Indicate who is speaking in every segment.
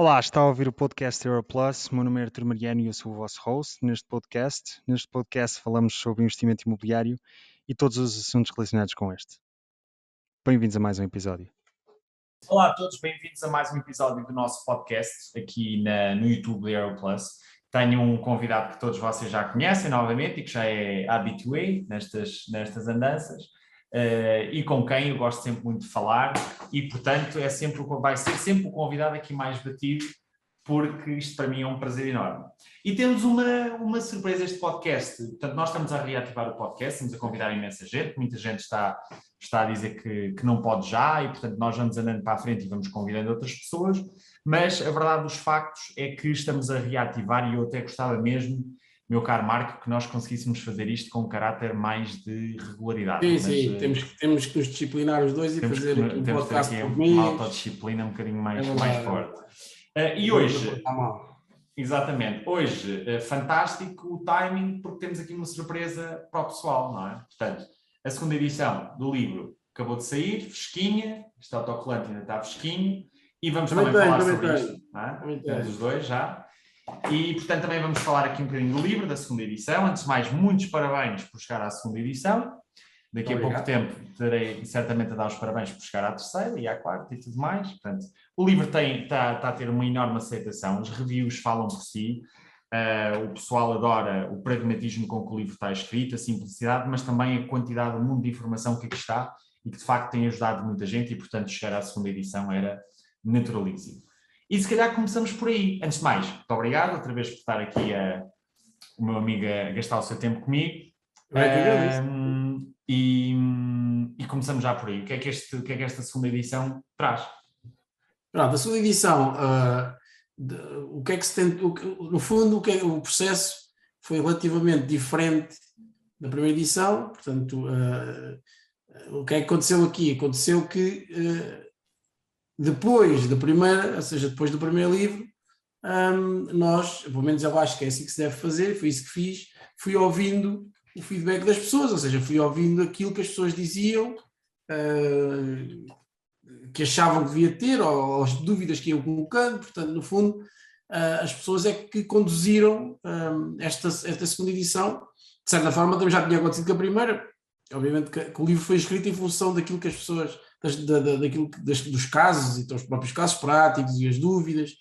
Speaker 1: Olá, está a ouvir o podcast Europlus. Meu nome é Artur Mariano e eu sou o vosso host neste podcast. Neste podcast falamos sobre investimento imobiliário e todos os assuntos relacionados com este. Bem-vindos a mais um episódio.
Speaker 2: Olá a todos, bem-vindos a mais um episódio do nosso podcast aqui na, no YouTube da Europlus. Tenho um convidado que todos vocês já conhecem novamente e que já é habitué nestas, nestas andanças. Uh, e com quem eu gosto sempre muito de falar, e portanto é sempre, vai ser sempre o convidado aqui mais batido, porque isto para mim é um prazer enorme. E temos uma, uma surpresa este podcast, portanto nós estamos a reativar o podcast, estamos a convidar imensa gente, muita gente está, está a dizer que, que não pode já, e portanto nós vamos andando para a frente e vamos convidando outras pessoas, mas a verdade dos factos é que estamos a reativar e eu até gostava mesmo meu caro Marco, que nós conseguíssemos fazer isto com um caráter mais de regularidade.
Speaker 3: Sim, Mas, sim, uh, temos, temos que nos disciplinar os dois e fazer
Speaker 2: que,
Speaker 3: aqui um podcast
Speaker 2: aqui uma autodisciplina um bocadinho mais, é mais forte. Uh, e hoje, exatamente, hoje, uh, fantástico o timing, porque temos aqui uma surpresa para o pessoal, não é? Portanto, a segunda edição do livro acabou de sair, fresquinha, este autocolante ainda está fresquinho, e vamos também, também falar sobre isto. Não é? Temos os dois já. E, portanto, também vamos falar aqui um bocadinho do livro, da segunda edição. Antes de mais, muitos parabéns por chegar à segunda edição. Daqui Muito a pouco tempo terei certamente a dar os parabéns por chegar à terceira e à quarta e tudo mais. Portanto, o livro está, está a ter uma enorme aceitação, os reviews falam por si. Uh, o pessoal adora o pragmatismo com que o livro está escrito, a simplicidade, mas também a quantidade, o mundo de informação que aqui está e que de facto tem ajudado muita gente e, portanto, chegar à segunda edição era naturalíssimo. E se calhar começamos por aí. Antes de mais, muito obrigado outra vez por estar aqui a, o meu amigo a gastar o seu tempo comigo. Um, e, e, começamos já por aí. O que é que, este, o que, é que esta segunda edição traz?
Speaker 3: Pronto, a segunda edição, uh, de, o que é que se tem, o, no fundo, o, que é, o processo foi relativamente diferente da primeira edição, portanto, uh, o que é que aconteceu aqui? Aconteceu que uh, depois da primeira, ou seja, depois do primeiro livro, um, nós, pelo menos eu acho que é assim que se deve fazer, foi isso que fiz, fui ouvindo o feedback das pessoas, ou seja, fui ouvindo aquilo que as pessoas diziam, uh, que achavam que devia ter, ou, ou, as dúvidas que iam colocando, portanto, no fundo, uh, as pessoas é que conduziram um, esta, esta segunda edição, de certa forma também já tinha acontecido com a primeira, obviamente que, que o livro foi escrito em função daquilo que as pessoas das, da, daquilo, das, dos casos e dos próprios casos práticos e as dúvidas.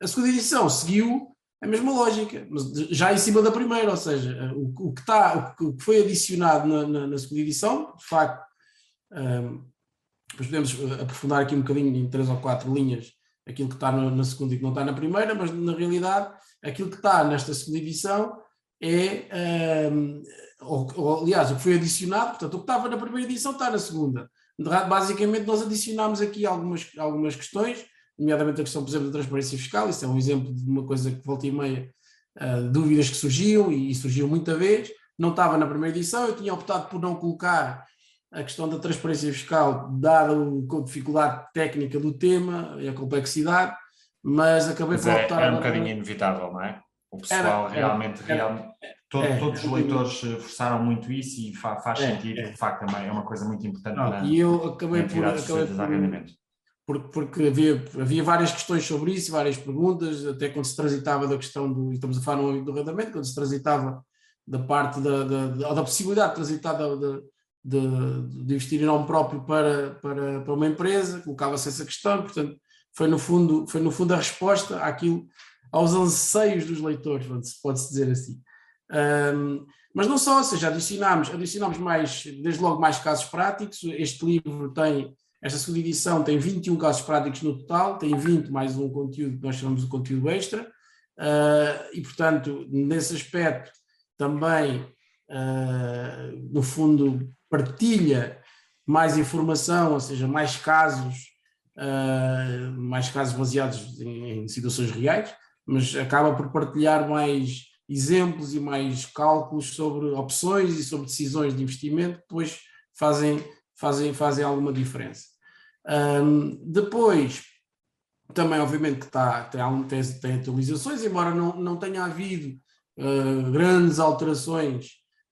Speaker 3: A segunda edição seguiu a mesma lógica, mas já em cima da primeira, ou seja, o, o que, está, o que foi adicionado na, na, na segunda edição, de facto, um, depois podemos uh, aprofundar aqui um bocadinho em três ou quatro linhas aquilo que está na, na segunda e que não está na primeira, mas na realidade aquilo que está nesta segunda edição é, um, ou, ou, aliás, o que foi adicionado, portanto, o que estava na primeira edição está na segunda. Basicamente, nós adicionámos aqui algumas, algumas questões, nomeadamente a questão, por exemplo, da transparência fiscal, isso é um exemplo de uma coisa que volta e meia, uh, dúvidas que surgiam e, surgiam muita vez, não estava na primeira edição, eu tinha optado por não colocar a questão da transparência fiscal, dada a dificuldade técnica do tema e a complexidade, mas acabei
Speaker 2: mas por é, optar... É um bocadinho inevitável, não é? O pessoal era, realmente, era, realmente todo, é, todos os leitores eh, forçaram muito isso e fa, faz é, sentido, é. de facto, também é uma coisa muito importante
Speaker 3: não, na, E eu acabei por... Acabei por porque, porque havia, havia várias questões sobre isso, várias perguntas, até quando se transitava da questão do, estamos a falar do arrendamento, quando se transitava da parte da, da, da, da possibilidade de transitar da, de, de, de, investir em nome próprio para, para, para uma empresa, colocava-se essa questão, portanto, foi no fundo, foi no fundo a resposta àquilo aos anseios dos leitores, pode-se dizer assim. Um, mas não só, ou seja, adicionámos, adicionámos mais, desde logo mais casos práticos, este livro tem, esta segunda edição tem 21 casos práticos no total, tem 20 mais um conteúdo que nós chamamos de conteúdo extra, uh, e portanto, nesse aspecto também, uh, no fundo, partilha mais informação, ou seja, mais casos, uh, mais casos baseados em, em situações reais, mas acaba por partilhar mais exemplos e mais cálculos sobre opções e sobre decisões de investimento que depois fazem, fazem, fazem alguma diferença. Um, depois, também obviamente que está, tem, tem, tem atualizações, embora não, não tenha havido uh, grandes alterações,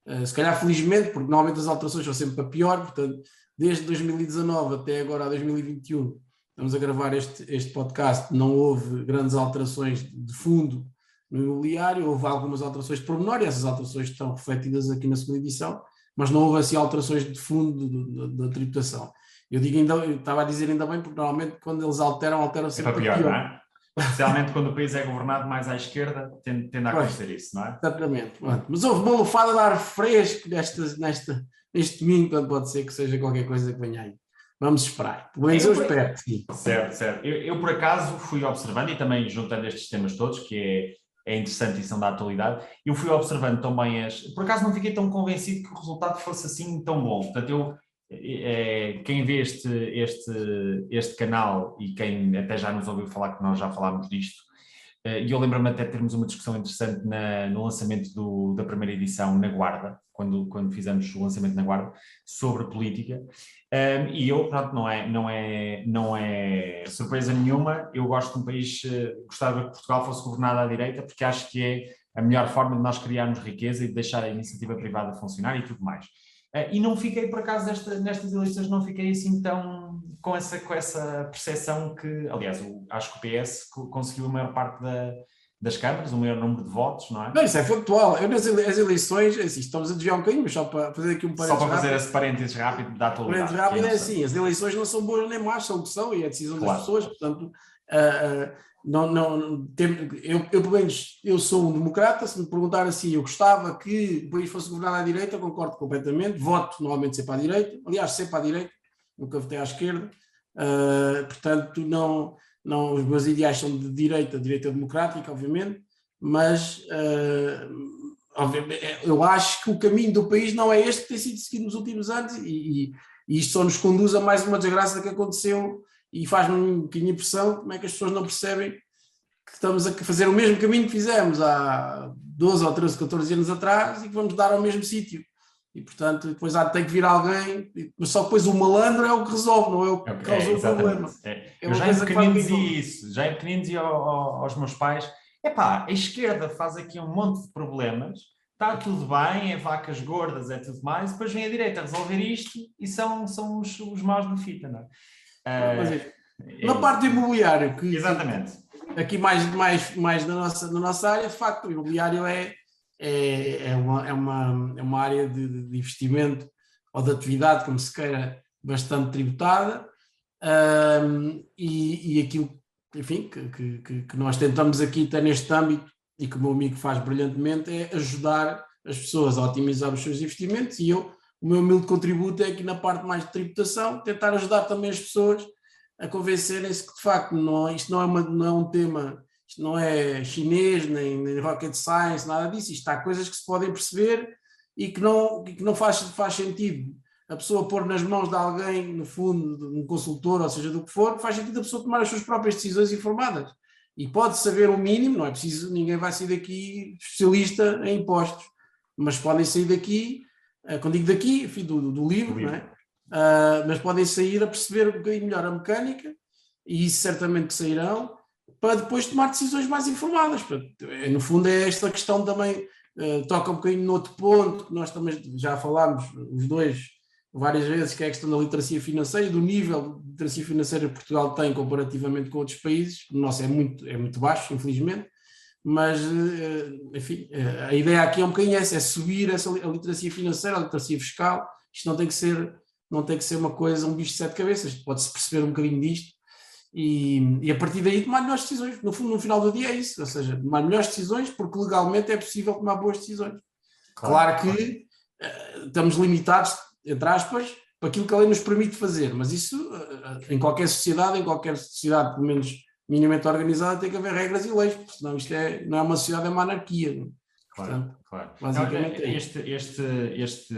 Speaker 3: uh, se calhar felizmente, porque normalmente as alterações são sempre para pior, portanto, desde 2019 até agora a 2021 estamos a gravar este, este podcast, não houve grandes alterações de fundo no imobiliário, houve algumas alterações de pormenor e essas alterações estão refletidas aqui na segunda edição, mas não houve assim alterações de fundo da tributação. Eu digo ainda, eu estava a dizer ainda bem, porque normalmente quando eles alteram, alteram sempre
Speaker 2: é para pior, pior. Não é? Especialmente quando o país é governado mais à esquerda, tende, tende a acontecer isso, não é?
Speaker 3: Exatamente. Mas houve uma lufada de ar fresco nesta, nesta, neste domingo, portanto pode ser que seja qualquer coisa que venha aí. Vamos esperar. Pelo menos eu, eu espero sim.
Speaker 2: Certo, certo. Eu, eu, por acaso, fui observando, e também juntando estes temas todos, que é, é interessante e são da atualidade, eu fui observando também as... Por acaso não fiquei tão convencido que o resultado fosse assim tão bom. Portanto, eu é, quem vê este, este, este canal e quem até já nos ouviu falar que nós já falámos disto, e eu lembro-me até de termos uma discussão interessante na, no lançamento do, da primeira edição na Guarda, quando, quando fizemos o lançamento na Guarda, sobre política. Um, e eu, pronto, não é, não, é, não é surpresa nenhuma, eu gosto de um país, uh, gostava que Portugal fosse governado à direita, porque acho que é a melhor forma de nós criarmos riqueza e de deixar a iniciativa privada funcionar e tudo mais. Uh, e não fiquei, por acaso, nesta, nestas eleições, não fiquei assim tão com essa, com essa percepção que, aliás, eu acho que o PS conseguiu a maior parte da, das câmaras, o maior número de votos, não é?
Speaker 3: Não, isso é factual. Eu nas eleições, é assim, estamos a desviar um bocadinho, mas só para fazer aqui um
Speaker 2: parênteses Só para fazer rápido. esse parênteses rápido da atualidade.
Speaker 3: Parênteses rápido é, é assim, as eleições não são boas nem más, são o que são e é a decisão claro. das pessoas, portanto, uh, uh, não, não, tem, eu, eu, pelo menos, eu sou um democrata, se me perguntar assim, eu gostava que o país fosse governado à direita, concordo completamente, voto normalmente sempre à direita, aliás, sempre à direita, nunca votei à esquerda, uh, portanto, não não, os meus ideais são de direita, direita democrática, obviamente, mas uh, obviamente, eu acho que o caminho do país não é este que tem sido seguido nos últimos anos e, e, e isto só nos conduz a mais uma desgraça que aconteceu e faz-me um bocadinho impressão como é que as pessoas não percebem que estamos a fazer o mesmo caminho que fizemos há 12 ou 13, 14 anos atrás e que vamos dar ao mesmo sítio. E, portanto, depois há, tem que vir alguém, mas só depois o malandro é o que resolve, não é o que okay, causa o problema.
Speaker 2: É. É eu já em pequenino dizia isso, já em pequenino dizia aos meus pais, epá, a esquerda faz aqui um monte de problemas, está tudo bem, é vacas gordas, é tudo mais, depois vem a direita resolver isto e são, são os, os maus da fita, não é?
Speaker 3: Uh, na parte do imobiliário, que,
Speaker 2: exatamente.
Speaker 3: aqui mais, mais, mais na, nossa, na nossa área, de facto, o imobiliário é é, é, uma, é, uma, é uma área de, de investimento ou de atividade, como se queira, bastante tributada, um, e, e aquilo enfim, que, que, que, nós tentamos aqui ter neste âmbito e que o meu amigo faz brilhantemente é ajudar as pessoas a otimizar os seus investimentos. E eu, o meu humilde contributo é aqui na parte mais de tributação, tentar ajudar também as pessoas a convencerem-se que de facto não, isto não é, uma, não é um tema isto não é chinês, nem, nem rocket science, nada disso. Isto há coisas que se podem perceber e que não, que não faz, faz sentido a pessoa pôr nas mãos de alguém, no fundo, um consultor, ou seja, do que for, faz sentido a pessoa tomar as suas próprias decisões informadas. E pode saber o mínimo, não é preciso, ninguém vai sair daqui especialista em impostos, mas podem sair daqui, eh, quando digo daqui, enfim, do, do livro, do livro. Não é? Uh, mas podem sair a perceber um bocadinho melhor a mecânica, e isso certamente que sairão, para depois tomar decisões mais informadas. É, no fundo, é esta questão também, uh, toca um bocadinho no outro ponto, que nós também já falámos, os dois, várias vezes, que é a questão da literacia financeira do nível de literacia financeira que Portugal tem comparativamente com outros países. O nosso é muito, é muito baixo, infelizmente, mas, uh, enfim, uh, a ideia aqui é um bocadinho essa, é subir essa, a literacia financeira, a literacia fiscal. Isto não tem que ser, não tem que ser uma coisa, um bicho de sete cabeças, pode-se perceber um bocadinho disto e, e, a partir daí tomar melhores decisões. No, no final do dia é isso, ou seja, tomar melhores decisões porque legalmente é possível tomar boas decisões. Claro, claro que claro. Uh, estamos limitados, entre aspas, para aquilo que a lei nos permite fazer, mas isso uh, em qualquer sociedade, em qualquer sociedade, pelo menos minimamente organizada, tem que haver regras e leis, porque senão isto é, não é uma sociedade, é uma anarquia. Não?
Speaker 2: Claro, claro. Basicamente é este, este, este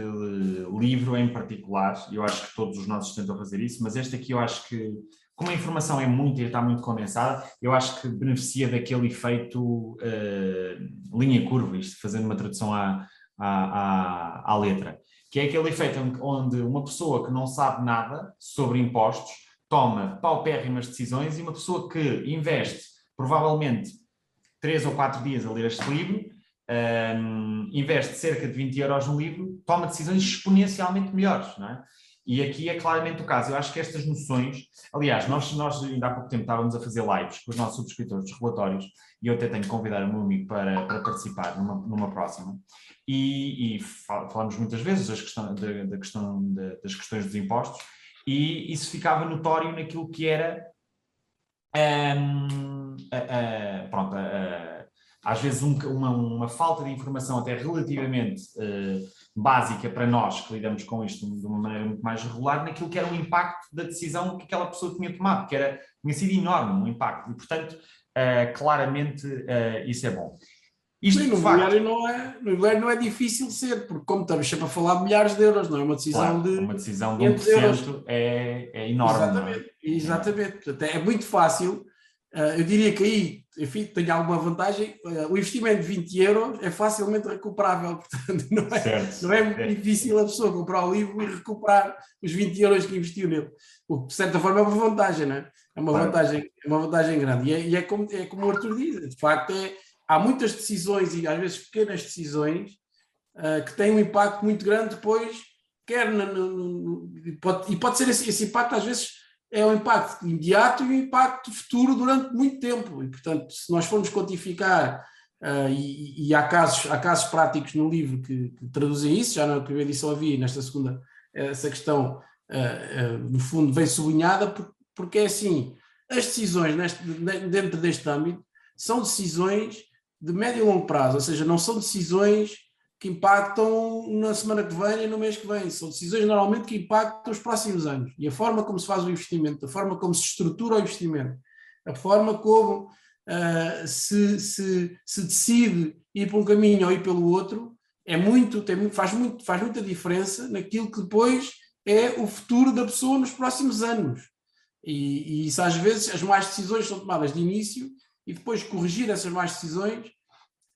Speaker 2: livro em particular, eu acho que todos os nossos tentam fazer isso, mas este aqui eu acho que como a informação é muito e está muito condensada, eu acho que beneficia daquele efeito uh, linha curva, isto fazendo uma tradução à, à, à, à, letra, que é aquele efeito onde uma pessoa que não sabe nada sobre impostos toma paupérrimas decisões e uma pessoa que investe provavelmente três ou quatro dias a ler este livro, um, eh, investe cerca de 20 euros no livro, toma decisões exponencialmente melhores, não é? E aqui é claramente o caso. Eu acho que estas noções, aliás, nós, nós ainda há pouco tempo estávamos a fazer lives com os nossos subscritores dos relatórios e eu até tenho que convidar o meu amigo para, para participar numa, numa próxima. E, e falamos muitas vezes das questão, da, da questão de, das questões dos impostos e isso ficava notório naquilo que era um, uh, uh, pronto, uh, às vezes um, uma, uma, falta de informação até relativamente eh, básica para nós que lidamos com isto de uma maneira muito mais regular, naquilo que era o impacto da decisão que aquela pessoa tinha tomado, que era, tinha sido enorme um impacto, e portanto, claramente isso é bom.
Speaker 3: Isto, Sim, no imobiliário não é, no imobiliário não é difícil ser, porque como estamos sempre a falar de milhares de euros, não é uma decisão
Speaker 2: claro,
Speaker 3: de.
Speaker 2: Uma decisão de 1% é, é enorme.
Speaker 3: É? Exatamente, é? exatamente. Portanto, é muito fácil. Uh, eu diria que aí, enfim, tem alguma vantagem. Uh, o investimento de 20 euros é facilmente recuperável, portanto, não é, certo. não é muito é. difícil a pessoa comprar o livro e recuperar os 20 euros que investiu nele. O que, de certa forma, é uma vantagem, não é? É uma, claro. vantagem, é uma vantagem grande. E é, e é, como, é como o Arthur diz, de facto, é há muitas decisões e às vezes pequenas decisões uh, que têm um impacto muito grande depois, quer no, no, no, pode, e pode ser esse, esse, impacto às vezes é um impacto imediato e um impacto futuro durante muito tempo. E portanto se nós formos quantificar uh, e, e, há, casos, há casos práticos no livro que, que, traduzem isso, já na primeira edição havia nesta segunda essa questão uh, no fundo vem sublinhada porque é assim, as decisões neste, dentro deste âmbito são decisões de médio e longo prazo, ou seja, não são decisões que impactam na semana que vem e no mês que vem, são decisões normalmente que impactam os próximos anos. E a forma como se faz o investimento, a forma como se estrutura o investimento, a forma como uh, se, se, se decide ir por um caminho ou ir pelo outro, é muito, tem, faz, muito, faz muita diferença naquilo que depois é o futuro da pessoa nos próximos anos. E, e isso às vezes as más decisões são tomadas de início e depois corrigir essas más decisões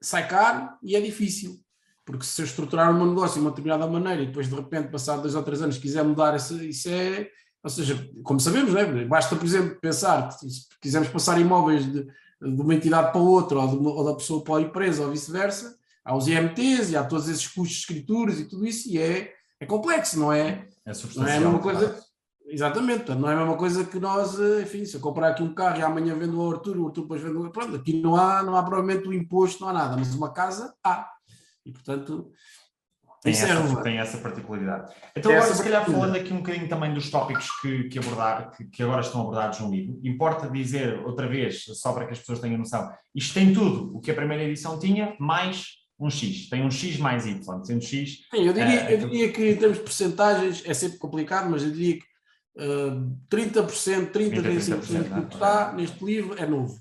Speaker 3: sai caro e é difícil. Porque se eu estruturar um negócio de uma determinada maneira e depois de repente, passar dois ou três anos, quiser mudar, isso, isso é. Ou seja, como sabemos, né? basta, por exemplo, pensar que se quisermos passar imóveis de, de uma entidade para outra, ou, uma, ou, da pessoa para a empresa, ou vice-versa, há os IMTs e há todos esses custos de escrituras e tudo isso, e é, é complexo, não é?
Speaker 2: É substancial. Não é uma coisa.
Speaker 3: Exatamente, não é a mesma coisa que nós, eh, enfim, se eu comprar aqui um carro e amanhã vendo o Arthur, o Arthur depois vendo o pronto, aqui não há, não há provavelmente o imposto, não há nada, mas uma casa há. E portanto,
Speaker 2: tem, é essa, tem essa particularidade. Então, tem agora, se calhar, falando aqui um bocadinho também dos tópicos que, que, abordar, que, que, agora estão abordados no livro, importa dizer outra vez, só para que as pessoas tenham noção, isto tem tudo o que a primeira edição tinha, mais um X. Tem um X mais Y, sendo X.
Speaker 3: Sim, eu diria, uh, eu diria que em termos de percentagens é sempre complicado, mas eu diria que 30%, 30%, 35% do que está neste livro é novo.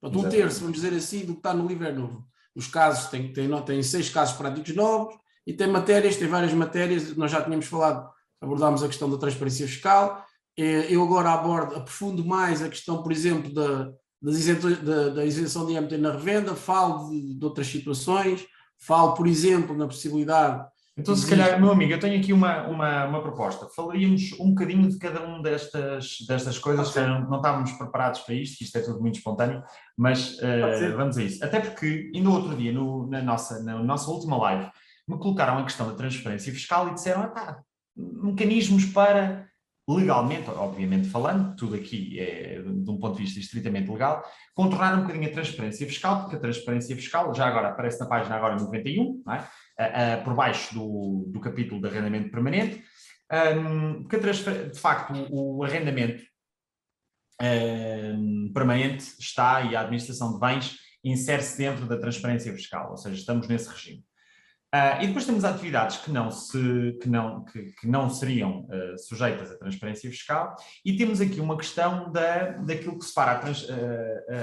Speaker 3: Portanto, um terço, vamos dizer assim, do que está no livro é novo. Os casos, tem, tem, tem seis casos práticos novos e tem matérias, tem várias matérias, nós já tínhamos falado, abordámos a questão da transparência fiscal, eu agora abordo, aprofundo mais a questão, por exemplo, da, da, da isenção de IMT na revenda, falo de, de outras situações, falo, por exemplo, na possibilidade
Speaker 2: então, se calhar, meu amigo, eu tenho aqui uma, uma, uma proposta. Falaríamos um bocadinho de cada uma destas, destas coisas, que não, não estávamos preparados para isto, isto é tudo muito espontâneo, mas uh, vamos a isso. Até porque, ainda outro dia, no, na, nossa, na nossa última live, me colocaram a questão da transferência fiscal e disseram, ah, tá, mecanismos para legalmente, obviamente falando, tudo aqui é de um ponto de vista estritamente legal, contornar um bocadinho a transparência fiscal, porque a transparência fiscal, já agora aparece na página agora 91, não é? Uh, por baixo do, do capítulo de arrendamento permanente, um, porque de facto o arrendamento um, permanente está e a administração de bens insere-se dentro da transparência fiscal, ou seja, estamos nesse regime. Uh, e depois temos atividades que não, se, que não, que, que não seriam uh, sujeitas à transparência fiscal, e temos aqui uma questão da, daquilo que separa trans, uh,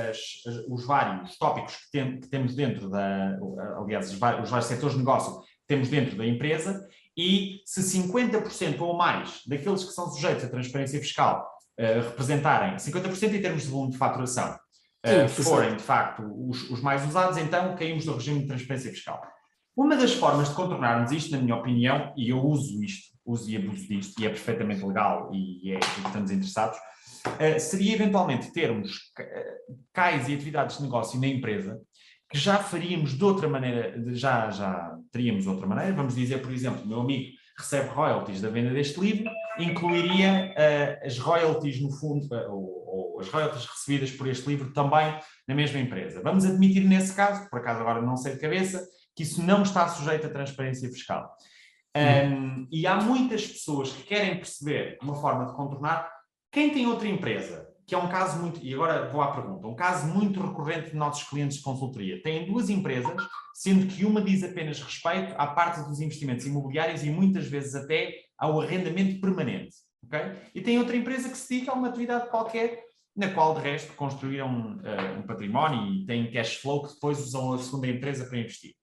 Speaker 2: as, as, os vários tópicos que, tem, que, temos dentro da, aliás, os vários, os vários setores de negócio que temos dentro da empresa, e se 50% ou mais daqueles que são sujeitos à transparência fiscal representarem 50% em termos de volume de faturação, Sim, forem de facto os, os mais usados, então caímos do regime de transparência fiscal. Uma das formas de contornarmos isto, na minha opinião, e eu uso isto, uso e abuso disto, e é perfeitamente legal e é que estamos interessados, uh, seria eventualmente termos uh, cais e atividades de negócio na empresa que já faríamos de outra maneira, já, já teríamos outra maneira. Vamos dizer, por exemplo, meu amigo recebe royalties da venda deste livro incluiria uh, as royalties, no fundo, ou, ou, as royalties recebidas por este livro também na mesma empresa. Vamos admitir nesse caso, por acaso agora não sei de cabeça, que isso não está sujeito à transparência fiscal. Um, e há muitas pessoas que querem perceber uma forma de contornar. Quem tem outra empresa, que é um caso muito, e agora vou à pergunta, um caso muito recorrente de nossos clientes de consultoria, têm duas empresas, sendo que uma diz apenas respeito à parte dos investimentos imobiliários e muitas vezes até ao arrendamento permanente. Okay? E tem outra empresa que se dedica a uma atividade qualquer, na qual de resto construíram uh, um património e têm cash flow que depois usam a segunda empresa para investir.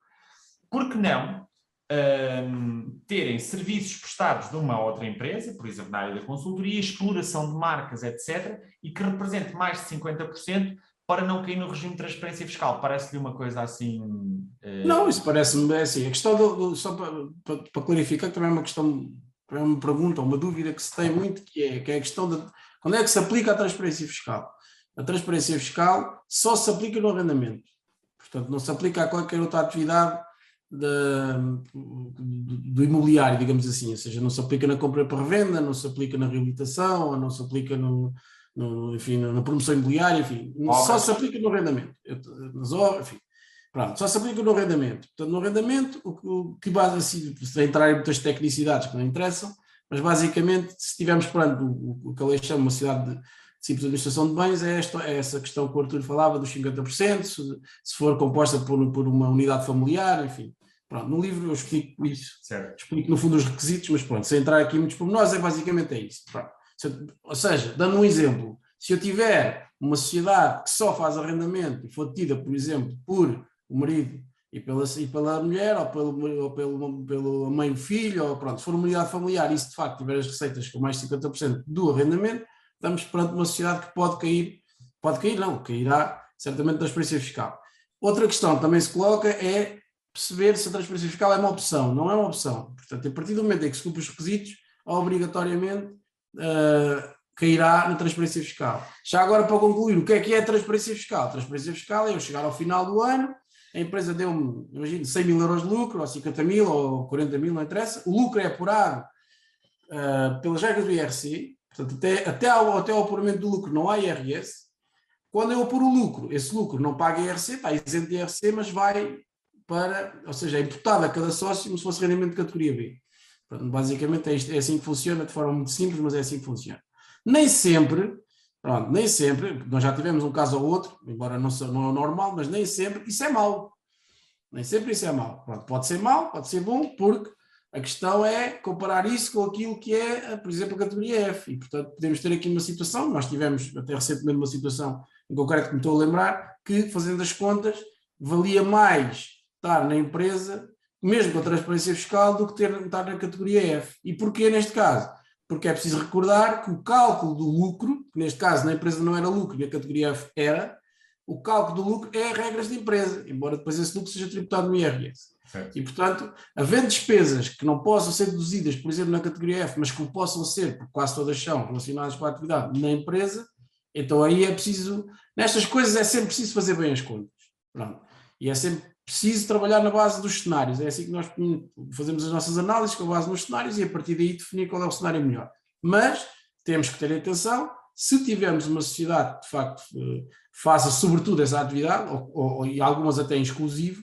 Speaker 2: Por que não um, terem serviços prestados de uma outra empresa, por exemplo, na área da consultoria, exploração de marcas, etc., e que represente mais de 50% para não cair no regime de transparência fiscal. Parece-lhe uma coisa assim.
Speaker 3: Uh... Não, isso parece-me assim. A questão, do, do, só para, para, para, clarificar, também é uma questão, é uma pergunta, uma dúvida que se tem muito, que é, que é a questão de quando é que se aplica a transparência fiscal. A transparência fiscal só se aplica no arrendamento. Portanto, não se aplica a qualquer outra atividade da, do imobiliário, digamos assim, ou seja, não se aplica na compra para revenda, não se aplica na reabilitação, não se aplica no, no enfim, na promoção imobiliária, enfim, só se aplica no arrendamento, nas obras, enfim, pronto, só se aplica no arrendamento. Portanto, no arrendamento, o, o que base assim, se entrar em muitas tecnicidades que não interessam, mas basicamente, se estivermos perante o, o que a lei chama uma cidade de simples administração de bens é, esta, é essa questão que o Arthur falava dos 50%, se, se for composta por, por uma unidade familiar, enfim. Pronto, no livro eu explico isso, certo. explico no fundo os requisitos, mas pronto, sem entrar aqui muitos pormenores, é basicamente é isso. Eu, ou seja, dando um exemplo, se eu tiver uma sociedade que só faz arrendamento e for detida, por exemplo, por o marido e pela, e pela mulher, ou pelo, ou pelo, pelo mãe e filho, ou pronto, se for uma unidade familiar e se de facto tiver as receitas com mais de 50% do arrendamento, estamos perante uma sociedade que pode cair, pode cair não, cairá certamente da experiência fiscal. Outra questão que também se coloca é perceber se a transferência fiscal é uma opção. Não é uma opção. Portanto, a partir do momento em que se cumpre os requisitos, obrigatoriamente uh, cairá na transferência fiscal. Já agora, para concluir, o que é que é a transferência fiscal? A transferência fiscal é eu chegar ao final do ano, a empresa deu-me, imagino, 100 mil euros de lucro, ou 50 mil, ou 40 mil, não interessa, o lucro é apurado uh, pelas regras do IRC, portanto, até, até, ao, até ao apuramento do lucro não há IRS, quando eu apuro o lucro, esse lucro não paga IRC, está isento de IRC, mas vai para, ou seja, é imputado a cada sócio como se fosse rendimento de categoria B. Pronto, basicamente é, isto, é assim que funciona, de forma muito simples, mas é assim que funciona. Nem sempre, pronto, nem sempre, nós já tivemos um caso ou outro, embora não, não é normal, mas nem sempre isso é mau. Nem sempre isso é mau. Pronto, pode ser mau, pode ser bom, porque a questão é comparar isso com aquilo que é, por exemplo, a categoria F. E, portanto, podemos ter aqui uma situação, nós tivemos até recentemente uma situação em concreto que me estou a lembrar, que, fazendo as contas, valia mais estar na empresa, mesmo com a transparência fiscal, do que ter, estar na categoria F. E porquê neste caso? Porque é preciso recordar que o cálculo do lucro, que neste caso na empresa não era lucro e a categoria F era, o cálculo do lucro é regras de empresa, embora depois esse lucro seja tributado no IRS. Certo. E, portanto, havendo despesas que não possam ser deduzidas, por exemplo, na categoria F, mas que possam ser, porque quase todas são relacionadas com a atividade na empresa, então aí é preciso, nestas coisas é sempre preciso fazer bem as contas. Pronto. E é sempre preciso trabalhar na base dos cenários. É assim que nós fazemos as nossas análises, com base nos cenários, e a partir daí definir qual é o cenário melhor. Mas temos que ter atenção, se tivermos uma sociedade que de facto eh, faça sobretudo essa atividade, ou, ou, e algumas até em exclusivo,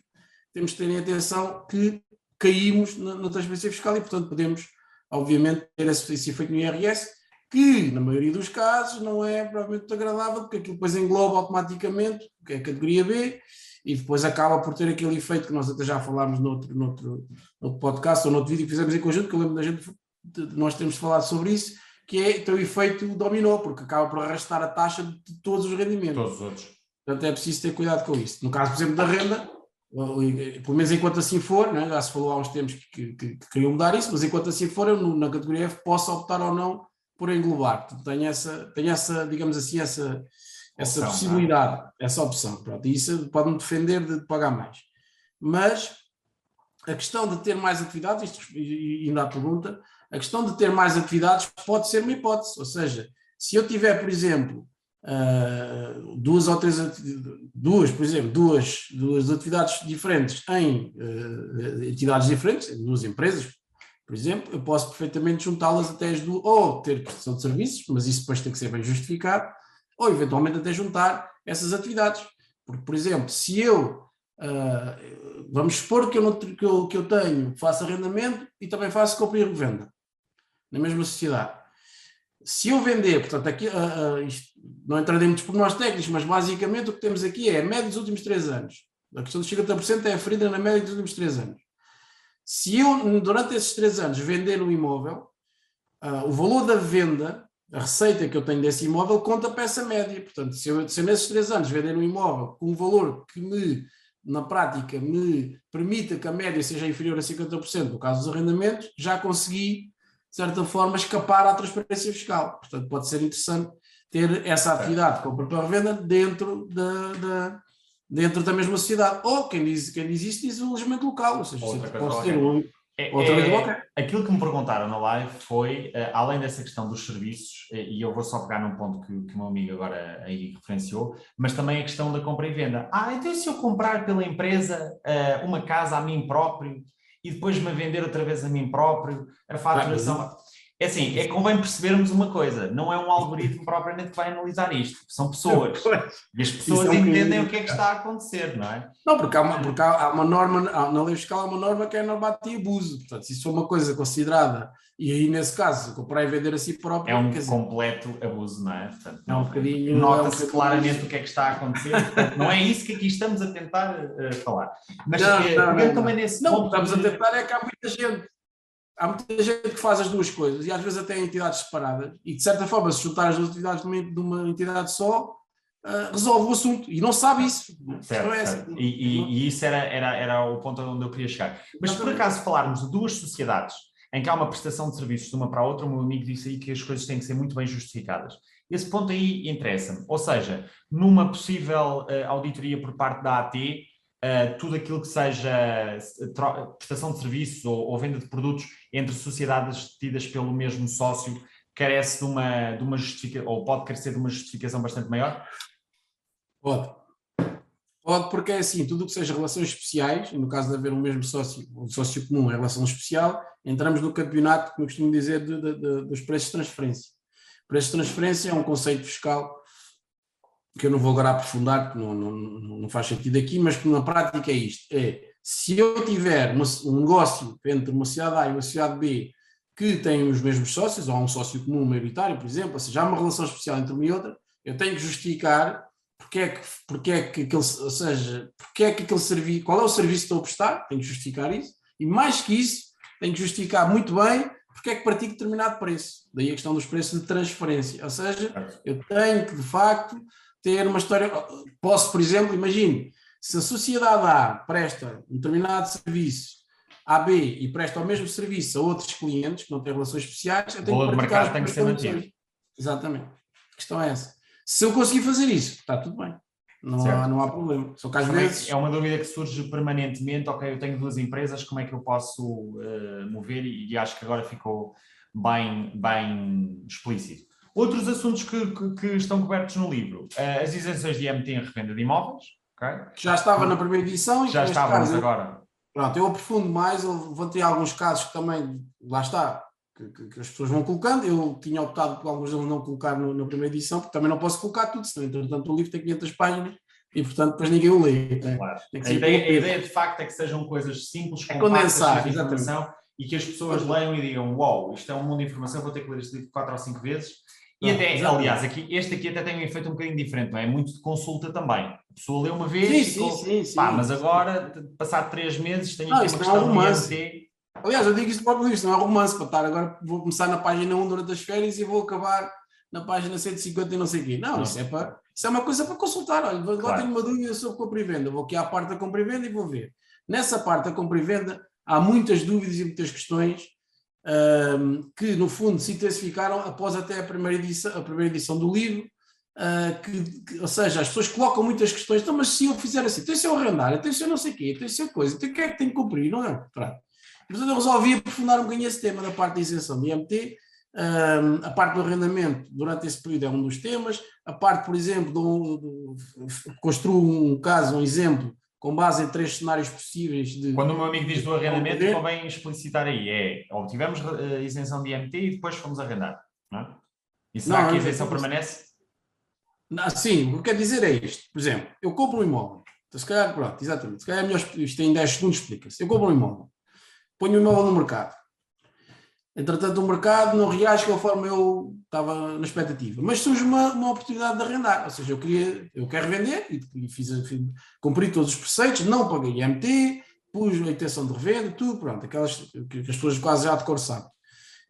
Speaker 3: temos que ter atenção que caímos na, na transferência fiscal e, portanto, podemos, obviamente, ter esse, esse efeito no IRS, que, na maioria dos casos, não é provavelmente agradável, porque aquilo depois engloba automaticamente, que é a categoria B, e depois acaba por ter aquele efeito que nós até já falámos noutro, noutro, noutro podcast ou noutro vídeo que fizemos em conjunto, que eu lembro da gente, de nós temos falado sobre isso, que é ter o efeito dominó, porque acaba por arrastar a taxa de todos os rendimentos.
Speaker 2: Todos os outros.
Speaker 3: Portanto, é preciso ter cuidado com isso. No caso, por exemplo, da renda, pelo menos enquanto assim for, né, já se falou há uns tempos que, que, que queriam mudar isso, mas enquanto assim for, eu na categoria F posso optar ou não por englobar. Portanto, tenho essa, tenho essa digamos assim, essa, essa opção, possibilidade, é? essa opção. Pronto, e isso pode-me defender de pagar mais. Mas a questão de ter mais atividades, isto ainda há pergunta, a questão de ter mais atividades pode ser uma hipótese, ou seja, se eu tiver, por exemplo, uh, duas ou três, duas, por exemplo, duas, duas atividades diferentes em uh, entidades diferentes, duas empresas, por exemplo, eu posso perfeitamente juntá-las até as duas, ou ter prestação de serviços, mas isso depois tem que ser bem justificado, ou eventualmente até juntar essas atividades. Porque, por exemplo, se eu, uh, vamos supor que eu, não, que, eu, que eu tenho, faço arrendamento e também faço compra e revenda, na mesma sociedade. Se eu vender, portanto, aqui, uh, uh, isto, não entrarei muitos pormenores técnicos, mas basicamente o que temos aqui é a média dos últimos três anos. A questão dos 50% é aferida na média dos últimos três anos. Se eu, durante esses três anos, vender um imóvel, o valor da venda, a receita que eu tenho desse imóvel, conta para essa média. Portanto, se eu, se eu nesses três anos vender um imóvel com um valor que me, na prática, me permita que a média seja inferior a 50%, no caso dos arrendamentos, já consegui, de certa forma, escapar à transparência fiscal. Portanto, pode ser interessante ter essa atividade de compra para revenda dentro da, da dentro da mesma sociedade. Ou quem diz, quem diz isto diz o alojamento local, ou seja, Outra pode ter um,
Speaker 2: é, é, aquilo que me perguntaram na live foi, uh, além dessa questão dos serviços, uh, e eu vou só pegar num ponto que, que o meu amigo agora aí referenciou, mas também a questão da compra e venda. Ah, então se eu comprar pela empresa uma casa a mim próprio e depois me vender outra vez a mim próprio, a faturação. É assim, é convém percebermos uma coisa, não é um algoritmo propriamente que vai analisar isto, são pessoas. E as pessoas é entendem o que é que está a acontecer, não é?
Speaker 3: Não, porque há uma, porque há uma norma, na lei fiscal há uma norma que é a norma de abuso. Portanto, se isso for uma coisa considerada, e aí nesse caso, comprar e vender a si próprio.
Speaker 2: É um
Speaker 3: dizer,
Speaker 2: completo abuso, não é? Portanto,
Speaker 3: é um bocadinho.
Speaker 2: Nota-se é um claramente o que é que está a acontecer. Portanto, não é isso que aqui estamos a tentar uh, falar. Mas não,
Speaker 3: uh, não, não, também nesse não, ponto. estamos a tentar é que há muita gente há muita gente que faz as duas coisas e às vezes até em entidades separadas e de certa forma se juntar as duas atividades de uma entidade só uh, resolve o assunto e não sabe isso.
Speaker 2: Certo, é certo. E, e, e, isso era, era, era o ponto onde eu queria chegar. Mas se por acaso falarmos de duas sociedades em que há uma prestação de serviços de uma para a outra, o meu amigo disse aí que as coisas têm que ser muito bem justificadas. Esse ponto aí interessa-me. Ou seja, numa possível uh, auditoria por parte da AT, uh, tudo aquilo que seja prestação de serviços ou, ou, venda de produtos entre sociedades tidas pelo mesmo sócio carece de uma, de uma justificação, ou pode carecer de uma justificação bastante maior?
Speaker 3: Pode. Pode, porque é assim, tudo o que seja relações especiais, no caso de haver um mesmo sócio, um sócio comum em relação especial, entramos no campeonato, como eu costumo dizer, de, de, de, dos preços de transferência. Preço de transferência é um conceito fiscal que eu não vou agora aprofundar, porque não, não, não faz sentido aqui, mas que na prática é isto: é se eu tiver uma, um negócio entre uma sociedade A e uma sociedade B que têm os mesmos sócios, ou há um sócio comum maioritário, por exemplo, ou seja, há uma relação especial entre uma e outra, eu tenho que justificar porque é que, porque é que aquele, ou seja, porque é que aquele serviço, qual é o serviço que estou a prestar, tenho que justificar isso, e mais que isso, tenho que justificar muito bem porque é que pratico determinado preço. Daí a questão dos preços de transferência. Ou seja, eu tenho que, de facto, ter uma história. Posso, por exemplo, imagine, se a sociedade A presta um determinado serviço a B e presta o mesmo serviço a outros clientes que não têm relações especiais, eu tenho
Speaker 2: o que mercado tem que ser mantido.
Speaker 3: Exatamente. A questão é essa. Se eu conseguir fazer isso, está tudo bem. Não, há, não há problema. Só que às vezes...
Speaker 2: É uma dúvida que surge permanentemente. Ok, eu tenho duas empresas, como é que eu posso uh, mover? E, e acho que agora ficou bem, bem explícito. Outros assuntos que, que, que estão cobertos no livro, uh, as isenções de IMT em revenda de imóveis, okay?
Speaker 3: que já estava na primeira edição.
Speaker 2: E já estávamos caso, agora.
Speaker 3: Pronto, eu aprofundo mais, eu vou ter alguns casos que também, lá está, que, que, as pessoas vão colocando. Eu tinha optado por alguns deles não colocar no, na primeira edição, porque também não posso colocar tudo, senão, entretanto, o livro tem 500 páginas e, portanto, depois ninguém o lê.
Speaker 2: Né? Claro. A, ideia, a, ideia, de facto é que sejam coisas simples,
Speaker 3: é condensar, informação
Speaker 2: e que as pessoas leiam e digam: Uau, wow, isto é um mundo de informação, vou ter que ler este livro quatro ou cinco vezes e até, aliás, aqui, este aqui até tem um efeito um bocadinho diferente, não é? é muito de consulta também. A pessoa lê uma vez sim, ficou, sim, sim, pá, mas agora, passado três meses, tenho aqui uma questão
Speaker 3: não é um romance. Aliás, eu digo isto para isto não é romance para estar agora, vou começar na página 1 durante as férias e vou acabar na página 150 e não sei o quê. Não, não, isso é para isso é uma coisa para consultar. Olha, agora claro. tenho uma dúvida sobre compra e venda. Vou aqui à parte da compra e venda e vou ver. Nessa parte da compra e venda há muitas dúvidas e muitas questões que no fundo se intensificaram após até a primeira edição, a primeira edição do livro, uh, que, que, ou seja, as pessoas colocam muitas questões, então, mas se eu fizer assim, tem se eu arrendar, tem se eu não sei o quê, tem se eu coisa, tem que é que tem que cumprir, não é? Pronto. Portanto, eu resolvi aprofundar um bocadinho esse tema da parte da isenção de IMT, um, a parte do arrendamento durante esse período é um dos temas, a parte, por exemplo, do, do, construo um caso, um exemplo com base em três cenários possíveis de.
Speaker 2: Quando o meu amigo diz do arrendamento, convém explicitar aí: é obtivemos uh, isenção de IMT e depois fomos arrendar. Não é? E será não, que a isenção permanece?
Speaker 3: Não, sim, o que quer dizer é isto. Por exemplo, eu compro um imóvel. Então, se calhar, pronto, exatamente. Se calhar é melhor, isto em 10 segundos explica-se. Eu compro um imóvel, ponho o imóvel no mercado. Entretanto, o mercado não reage conforme eu estava na expectativa. Mas surge uma, uma oportunidade de arrendar. Ou seja, eu queria, eu quero vender e, fiz, fiz, cumpri todos os preceitos, não paguei IMT, pus a intenção de revenda, tudo, pronto, aquelas que as pessoas quase já de cor sabem.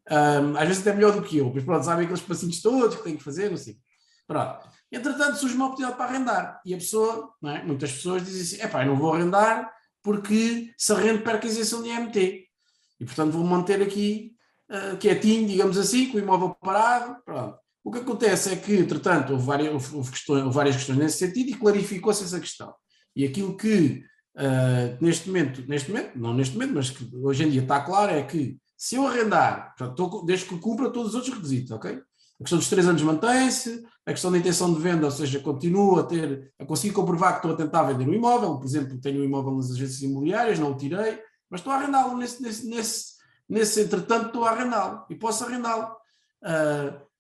Speaker 3: Um, às vezes até melhor do que eu, mas pronto, sabem aqueles passinhos todos que têm que fazer, não sei. Pronto. Entretanto, surge uma oportunidade para arrendar. E a pessoa, é? muitas pessoas dizem assim: é pá, eu não vou arrendar porque se arrendo perco a isenção de IMT. E portanto vou manter aqui uh, quietinho, digamos assim, com o imóvel parado. Pronto. O que acontece é que, entretanto, houve várias, houve questões, houve várias questões nesse sentido e clarificou-se essa questão. E aquilo que uh, neste momento, neste momento, não neste momento, mas que hoje em dia está claro é que se eu arrendar, portanto, desde que cumpra todos os outros requisitos, ok? A questão dos três anos mantém-se, a questão da intenção de venda, ou seja, continuo a ter, a conseguir comprovar que estou a tentar vender um imóvel, por exemplo, tenho um imóvel nas agências imobiliárias, não o tirei, mas estou a arrendá-lo nesse, nesse, nesse, nesse entretanto estou a arrendá-lo e posso arrendá-lo. Uh,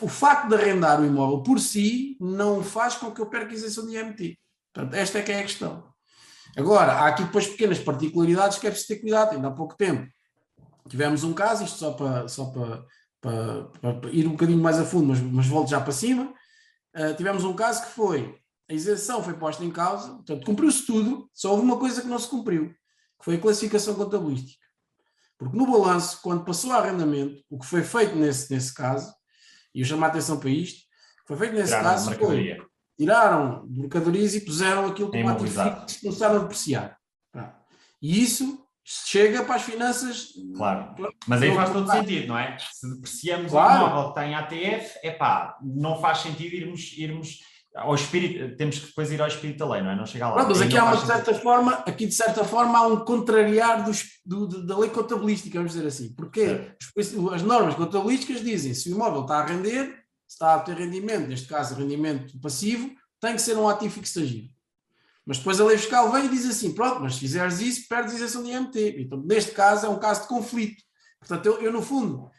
Speaker 3: o facto de arrendar o imóvel por si não faz com que eu perca a isenção de IMT. Portanto, esta é que é a questão. Agora, há aqui depois pequenas particularidades que é preciso ter cuidado. Ainda há pouco tempo tivemos um caso, isto só para, só para para, para, ir um bocadinho mais a fundo, mas, mas volto já para cima. Uh, tivemos um caso que foi a isenção foi posta em causa, portanto, cumpriu-se tudo, só houve uma coisa que não se cumpriu, que foi a classificação contabilística. Porque no balanço, quando passou a arrendamento, o que foi feito nesse, nesse caso, e eu chamo a atenção para isto, foi feito nesse tiraram caso foi tiraram mercadorias e puseram aquilo como ativo que começaram a depreciar. E isso chega para as finanças.
Speaker 2: Claro, mas aí faz todo sentido, não é? Se depreciamos claro. um imóvel que tem ATF, é pá, não faz sentido irmos, irmos ao espírito, temos que depois ir ao espírito da lei, não é? Não chegar lá.
Speaker 3: Pronto, mas aqui há uma certa forma, aqui de certa forma há um contrariar dos, do, da lei contabilística, vamos dizer assim. Porque as normas contabilísticas dizem se o imóvel está a render, se está a ter rendimento, neste caso rendimento passivo, tem que ser um ativo fixo. Mas depois a lei fiscal vem e diz assim: pronto, mas se fizeres isso, perdes isenção de IMT. Então, neste caso, é um caso de conflito. Portanto, eu, eu no fundo,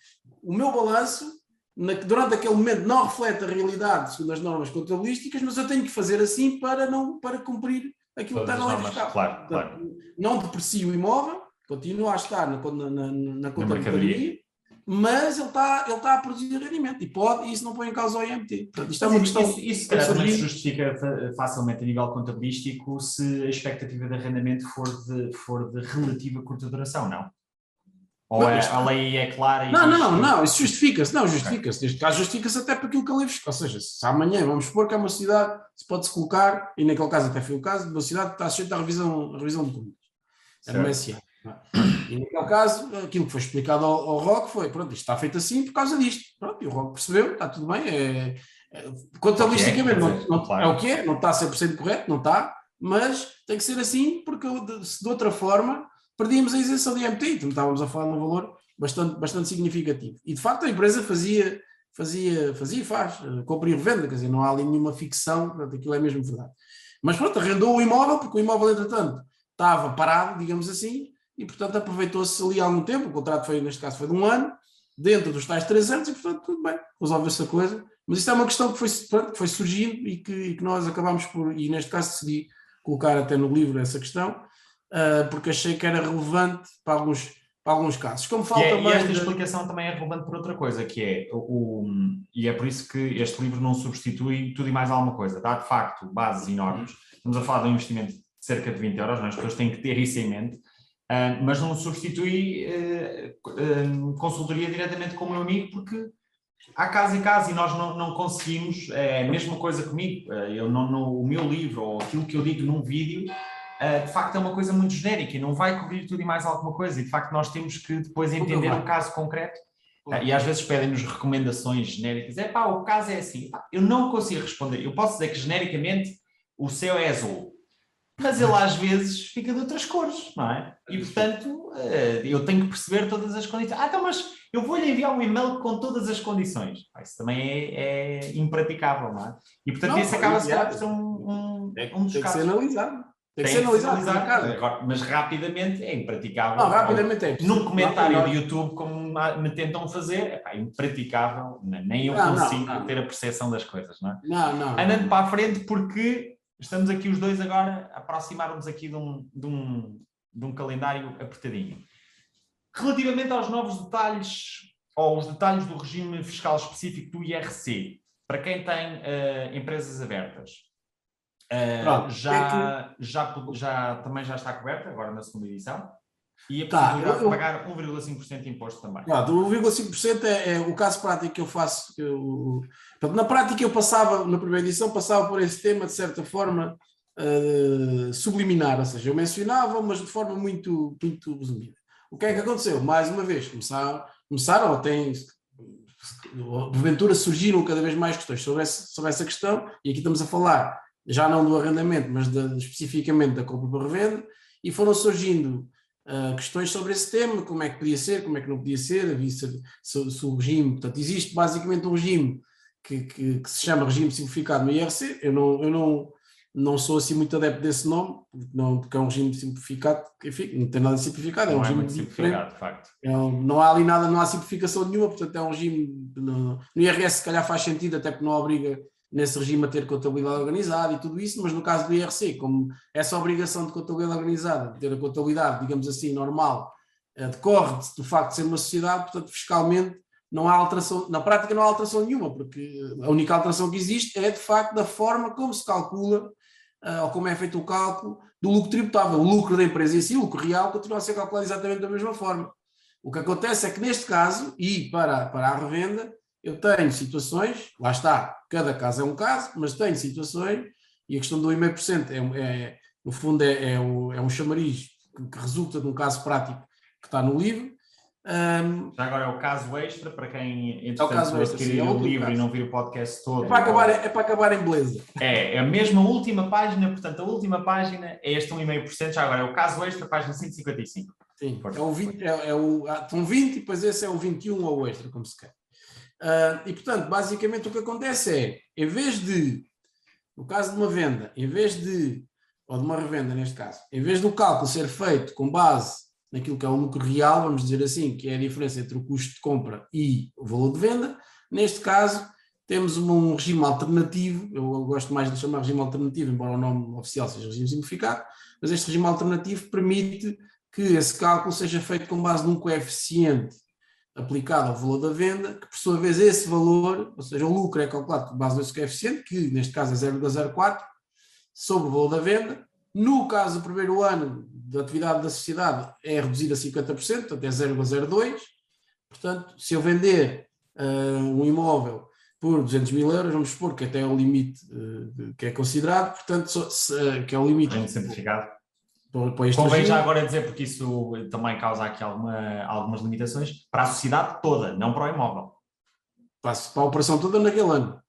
Speaker 3: o meu balanço, na, durante aquele momento, não reflete a realidade segundo as normas contabilísticas, mas eu tenho que fazer assim para, não, para cumprir aquilo Todas que está na lei fiscal.
Speaker 2: Claro, Portanto, claro.
Speaker 3: Não deprecio o imóvel, continua a estar na, na, na, na conta de mas ele está, ele está a produzir rendimento e pode, e isso não põe em causa o IMT. Portanto, isto é uma questão.
Speaker 2: Isso, isso se também se justifica facilmente a nível contabilístico se a expectativa de arrendamento for de, for de relativa curta duração, não? Ou não, é, a lei é clara e.
Speaker 3: Não, não, não, não, isso justifica-se, não, justifica-se. Neste caso, justifica-se até para aquilo que a lei Ou seja, se amanhã vamos supor que é uma cidade, se pode-se colocar, e naquele caso até foi o caso, de uma cidade que está sujeita à revisão, à revisão de contas. Era uma SA. E naquele caso, aquilo que foi explicado ao, ao Rock foi: pronto, isto está feito assim por causa disto. Pronto, e o Rock percebeu, está tudo bem. É, é, contabilisticamente, não, não, claro. é o que é, não está 100% correto, não está, mas tem que ser assim, porque se de outra forma perdíamos a isenção de IMT, então estávamos a falar de um valor bastante, bastante significativo. E de facto a empresa fazia, fazia, fazia e faz, eh, compra e revenda, quer dizer, não há ali nenhuma ficção, portanto, aquilo é mesmo verdade. Mas pronto, arrendou o imóvel, porque o imóvel, entretanto, estava parado, digamos assim, e, portanto, aproveitou-se ali algum tempo, o contrato foi, neste caso, foi de um ano, dentro dos tais três anos, e, portanto, tudo bem, resolveu-se a coisa. Mas isto é uma questão que foi, pronto, que foi surgindo e que, e que, nós acabámos por, e neste caso decidi colocar até no livro essa questão, uh, porque achei que era relevante para alguns, para alguns casos.
Speaker 2: Como falta e, é, esta de... explicação também é relevante por outra coisa, que é, o, e é por isso que este livro não substitui tudo e mais alguma coisa, dá de facto bases enormes, estamos a falar de um investimento de cerca de 20 euros, é? as pessoas têm que ter isso em mente, Uh, mas não substitui uh, consultoria diretamente com o meu amigo, porque há caso e caso e nós não, não conseguimos, é a mesma coisa comigo, eu não, no, o meu livro ou aquilo que eu digo num vídeo, de facto é uma coisa muito genérica e não vai cobrir tudo e mais alguma coisa, e de facto nós temos que depois entender o caso concreto, e às vezes pedem-nos recomendações genéricas, é pá, o caso é assim, eu não consigo responder, eu posso dizer que genericamente o céu é azul, mas ele às vezes fica de outras cores, não é? E portanto eh, eu tenho que perceber todas as condições. Ah, então, mas eu vou-lhe enviar um e-mail com todas as condições. Isso também é, é impraticável, não é? E portanto não, esse acaba a ser um, um,
Speaker 3: é, um dos tem casos. que ser analisado.
Speaker 2: Tem, que ser analisado. Agora, mas rapidamente é impraticável.
Speaker 3: Não, rapidamente é
Speaker 2: Num comentário de YouTube, como me tentam fazer, é impraticável. Nem eu não, consigo ter a percepção das coisas, não é?
Speaker 3: Não, não.
Speaker 2: Andando para a frente, porque estamos aqui os dois agora a aproximar-nos aqui de um, de, um, de um calendário apertadinho. Relativamente aos novos detalhes, ou os detalhes do regime fiscal específico do IRC, para quem tem uh, empresas abertas, Uh, Pronto, já, é que... já, já, também já está coberta, agora na segunda edição. E a tá, possibilidade eu, de pagar 1,5% de imposto também.
Speaker 3: Claro, 1,5% é, é o caso prático que eu faço. Que eu, na prática, eu passava, na primeira edição, passava por esse tema de certa forma uh, subliminar, ou seja, eu mencionava, mas de forma muito, muito resumida. O que é que aconteceu? Mais uma vez, começaram, começaram ou têm, porventura surgiram cada vez mais questões sobre essa, sobre essa questão, e aqui estamos a falar já não do arrendamento, mas de, especificamente da compra por revenda, e foram surgindo uh, questões sobre esse tema, como é que podia ser, como é que não podia ser, havia se, se, se o regime, portanto, existe basicamente um regime que, que, que, se chama regime simplificado no IRC, eu não, eu não, não sou assim muito adepto desse nome, não, porque é um regime simplificado, enfim, não tem nada de simplificado, é um regime
Speaker 2: é simplificado, de facto.
Speaker 3: É um, não há ali nada, não há simplificação nenhuma, portanto é um regime, no, no IRS se calhar faz sentido, até porque não obriga nesse regime a ter contabilidade organizada e tudo isso, mas no caso do IRC, como essa obrigação de contabilidade organizada, de ter a contabilidade, digamos assim, normal, eh, decorre do facto de ser uma sociedade, portanto, fiscalmente não há alteração, na prática não há alteração nenhuma, porque a única alteração que existe é de facto da forma como se calcula eh, ou como é feito o cálculo do lucro tributável. O lucro da empresa em si, o lucro real, continua a ser calculado exatamente da mesma forma. O que acontece é que neste caso, e para, para a revenda, eu tenho situações, lá está, cada caso é um caso, mas tenho situações, e a questão do 1,5% é, é, no fundo é, é, um, é um chamariz que, resulta de um caso prático que está no livro.
Speaker 2: Um, Já agora é o caso extra, para quem é o caso extra, sim, é o livro caso. e não vir o podcast todo.
Speaker 3: É para, acabar, é para acabar em beleza.
Speaker 2: É, é a mesma última página, portanto, a última página é este 1,5%, já agora é o caso extra, página 155.
Speaker 3: Sim, é o 20, é, é o, ah, estão 20 e depois esse é o 21 ou o extra, como se quer. Uh, e, portanto, basicamente o que acontece é, em vez de, no caso de uma venda, em vez de, ou de uma revenda neste caso, em vez do cálculo ser feito com base naquilo que é o lucro real, vamos dizer assim, que é a diferença entre o custo de compra e o valor de venda, neste caso temos um regime alternativo, eu gosto mais de chamar regime alternativo, embora o nome oficial seja regime simplificado, mas este regime alternativo permite que esse cálculo seja feito com base num coeficiente aplicado ao valor da venda, que por sua vez esse valor, ou seja, o lucro é calculado com base nesse coeficiente, que neste caso é 0,04, sobre o valor da venda. No caso do primeiro ano da atividade da sociedade é reduzido a 50%, portanto é 0,02. Portanto, se eu vender uh, um imóvel por 200 mil euros, vamos supor que até é o limite uh, que é considerado, portanto, se, uh, que é o limite.
Speaker 2: Bem simplificado Convém já agora dizer, porque isso também causa aqui alguma, algumas limitações, para a sociedade toda, não para o imóvel.
Speaker 3: Para, para a operação toda naquele ano.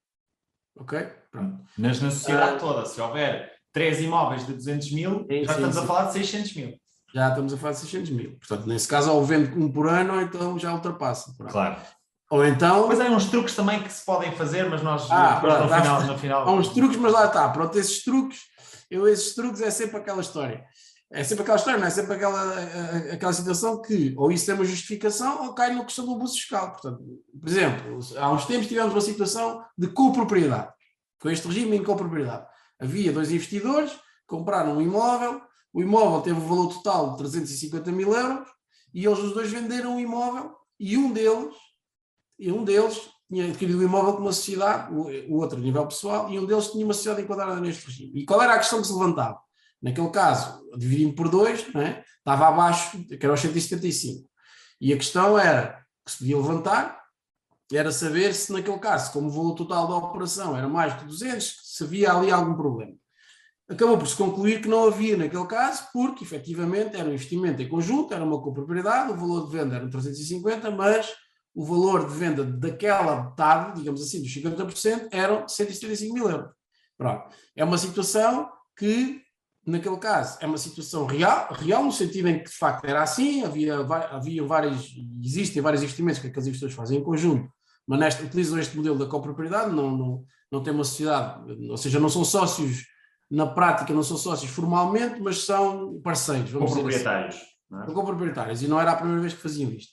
Speaker 3: Ok?
Speaker 2: Pronto. Mas na sociedade uh, toda, se houver três imóveis de 200 mil, sim, já sim, estamos sim. a falar de 600 mil.
Speaker 3: Já estamos a falar de 600 mil. Portanto, nesse caso, ou vendo um por ano, então já ultrapassa.
Speaker 2: Claro.
Speaker 3: Ou então.
Speaker 2: Mas há uns truques também que se podem fazer, mas nós ah, pronto, no, final, no final.
Speaker 3: Há uns truques, mas lá está. Pronto, esses truques, eu, esses truques é sempre aquela história é sempre aquela história, não é sempre aquela, aquela situação que ou isso é uma justificação ou cai na questão do abuso fiscal. Portanto, por exemplo, há uns tempos tivemos uma situação de copropriedade, com este regime em copropriedade. Havia dois investidores, compraram um imóvel, o imóvel teve um valor total de 350 mil euros e eles os dois venderam o imóvel e um deles, e um deles tinha adquirido o imóvel com uma sociedade, o outro a nível pessoal, e um deles tinha uma sociedade enquadrada neste regime. E qual era a questão que se levantava? Naquele caso, dividindo por dois, é? estava abaixo, que era os 175. E a questão era que se podia levantar, era saber se naquele caso, como o valor total da operação era mais que 200, se havia ali algum problema. Acabou por se concluir que não havia naquele caso, porque efetivamente era um investimento em conjunto, era uma copropriedade, o valor de venda era 350, mas o valor de venda daquela metade, digamos assim, dos 50%, eram 175 mil euros. Pronto. É uma situação que naquele caso é uma situação real, real no sentido em que de facto era assim, havia, havia vários, existem vários investimentos que aqueles investidores fazem em conjunto, mas neste, utilizam este modelo da copropriedade, não, não, não tem uma sociedade, ou seja, não são sócios na prática não são sócios formalmente, mas são parceiros.
Speaker 2: Vamos assim. proprietários.
Speaker 3: Assim. É? proprietários, e não era a primeira vez que faziam isto.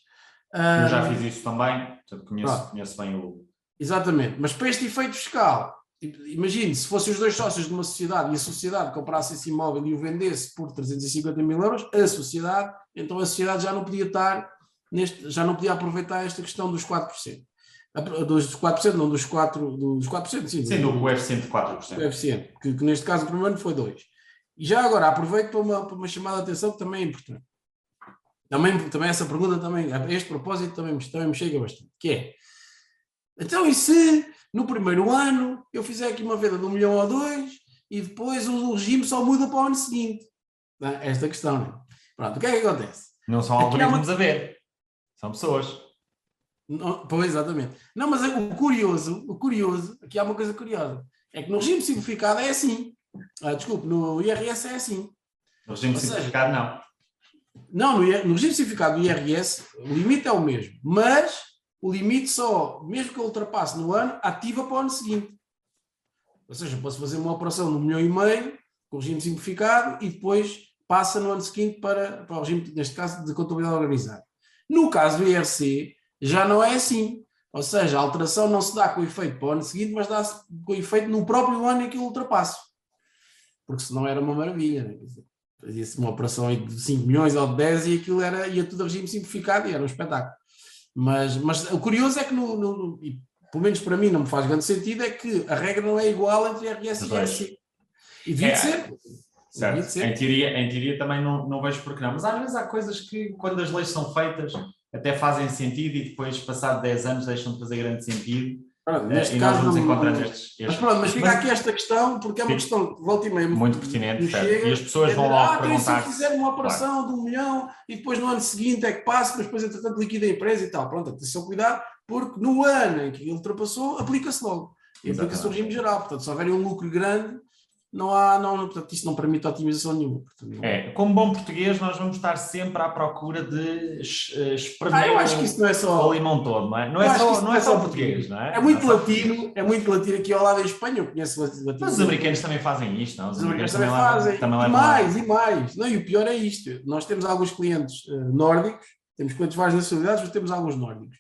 Speaker 2: Eu já fiz isso também, portanto conheço, conheço bem o.
Speaker 3: Exatamente, mas para este efeito fiscal, imagine se fossem os dois sócios de uma sociedade e a sociedade comprasse esse imóvel e o vendesse por 350 mil euros, a sociedade, então a sociedade já não podia estar neste, já não podia aproveitar esta questão dos 4%. Dos 4%, não, dos 4%, dos 4% sim.
Speaker 2: Sim, do coeficiente de 4%.
Speaker 3: Coeficiente, que, que, neste caso o primeiro ano foi 2%. E já agora aproveito para uma, para uma chamada de atenção que também é importante. Também, também essa pergunta também, este propósito também, também me chega bastante, que é, então e se no primeiro ano eu fizer aqui uma venda de um milhão ou dois e depois o regime só muda para o ano seguinte? Não, é? esta questão, não. Pronto, o que é que acontece?
Speaker 2: Não são algoritmos uma... a ver, são pessoas.
Speaker 3: Não, pois, exatamente. Não, mas o curioso, o curioso, aqui há uma coisa curiosa, é que no regime simplificado é assim. Ah, desculpe, no IRS é assim.
Speaker 2: No regime Ou simplificado seja, não.
Speaker 3: Não, no, no regime simplificado do IRS, o limite é o mesmo, mas o limite só, mesmo que eu ultrapasse no ano, ativa para o ano seguinte. Ou seja, posso fazer uma operação de um milhão e meio, com regime simplificado, e depois passa no ano seguinte para, para o regime, neste caso, de contabilidade organizada. No caso do IRC, já não é assim. Ou seja, a alteração não se dá com efeito para o ano seguinte, mas dá-se com efeito no próprio ano em que ele ultrapassa. Porque senão era uma maravilha. Né? Fazia-se uma operação de 5 milhões ou de 10 e aquilo era, ia tudo a regime simplificado e era um espetáculo. Mas, mas o curioso é que, no, no, e pelo menos para mim não me faz grande sentido, é que a regra não é igual entre RS e IRC. E devia é, ser.
Speaker 2: Certo. Ser. Em, teoria, em teoria também não, não vejo porque não. Mas às vezes há coisas que, quando as leis são feitas, até fazem sentido e depois, passado 10 anos, deixam de fazer grande sentido. Eh, neste e caso, nós vamos encontrar estes, estes,
Speaker 3: Mas pronto, mas fica mas, aqui esta questão, porque é uma questão que volta e meia
Speaker 2: muito pertinente, chega, e as pessoas é vão logo ah, perguntar.
Speaker 3: Se fizer uma operação claro. de um milhão e depois no ano seguinte é que passa, mas depois entretanto liquida a empresa e tal. Pronto, atenção, cuidado, porque no ano em que ele ultrapassou, aplica-se logo. E aplica-se o regime geral. Portanto, se houver um lucro grande, não há, não, portanto, isso não permite otimização nenhuma. Portanto,
Speaker 2: é, como bom português, nós vamos estar sempre à procura de espremer ah,
Speaker 3: eu acho que isso não é só,
Speaker 2: o limão todo, não é? Não é só, não é, é só português, não é?
Speaker 3: É muito latino, é muito latino aqui ao lado da Espanha, eu conheço latino.
Speaker 2: Mas os americanos também fazem isto, não?
Speaker 3: Os, os americanos, também, também fazem, também e mais, lá. e mais. Não, e o pior é isto, nós temos alguns clientes uh, nórdicos, temos clientes de várias nacionalidades, mas temos alguns nórdicos.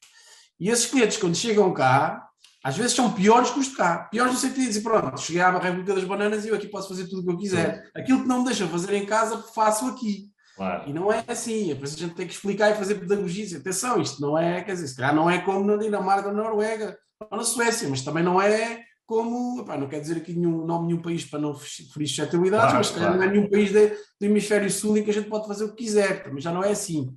Speaker 3: E esses clientes, quando chegam cá, às vezes são piores que os de cá. Piores no sentido de dizer, pronto, cheguei à República das Bananas e eu aqui posso fazer tudo o que eu quiser. Aquilo que não me deixa fazer em casa, faço aqui. Claro. E não é assim, a gente tem que explicar e fazer pedagogia. Atenção, isto não é, quer dizer, se calhar não é como na Dinamarca, na Noruega ou na Suécia, mas também não é como, epá, não quer dizer aqui nenhum nome nenhum país para não ferir suscetibilidades, claro, mas claro. não é nenhum país de, do hemisfério sul em que a gente pode fazer o que quiser, também já não é assim.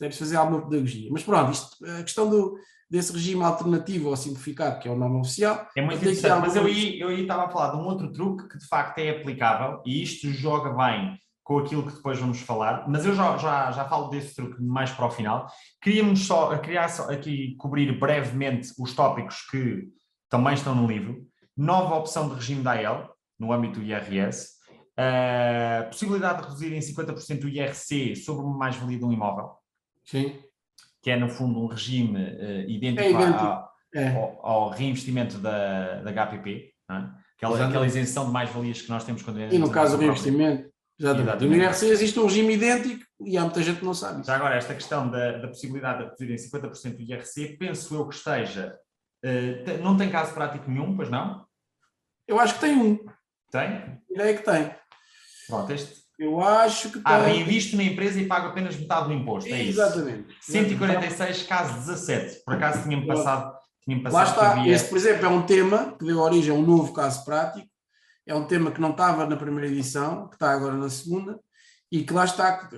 Speaker 3: Deve fazer alguma pedagogia. Mas pronto, isto, a questão do, desse regime alternativo ou simplificado, que é o nome oficial.
Speaker 2: É muito interessante, mas eu aí, eu aí estava a falar de um outro truque que de facto é aplicável e isto joga bem com aquilo que depois vamos falar, mas eu já, já, já falo desse truque mais para o final. Queríamos só, queria só aqui cobrir brevemente os tópicos que também estão no livro. Nova opção de regime da AEL, no âmbito do IRS. Uh, possibilidade de reduzir em 50% o IRC sobre uma mais-valia de um imóvel.
Speaker 3: Sim
Speaker 2: que é no fundo um regime uh, idêntico, é idêntico. Ao, é. ao, ao, reinvestimento da, da HPP, é? aquela, aquela, isenção de mais-valias que nós temos quando
Speaker 3: E no caso do reinvestimento, exatamente. No IRC existe um regime idêntico e há muita gente que não sabe.
Speaker 2: Já agora, esta questão da, da possibilidade de reduzir em 50% do IRC, penso eu que esteja. Uh, não tem caso prático nenhum, pois não?
Speaker 3: Eu acho que tem um.
Speaker 2: Tem?
Speaker 3: A ideia que tem.
Speaker 2: Pronto, este,
Speaker 3: eu acho que.
Speaker 2: Ah, reinvisto na empresa e pago apenas metade do imposto. É
Speaker 3: Exatamente.
Speaker 2: isso. 146, caso 17. Por acaso tinha-me passado. Tinha passado
Speaker 3: Lá está. Havia... Esse, por exemplo, é um tema que deu origem a um novo caso prático. É um tema que não estava na primeira edição, que está agora na segunda, e que lá está,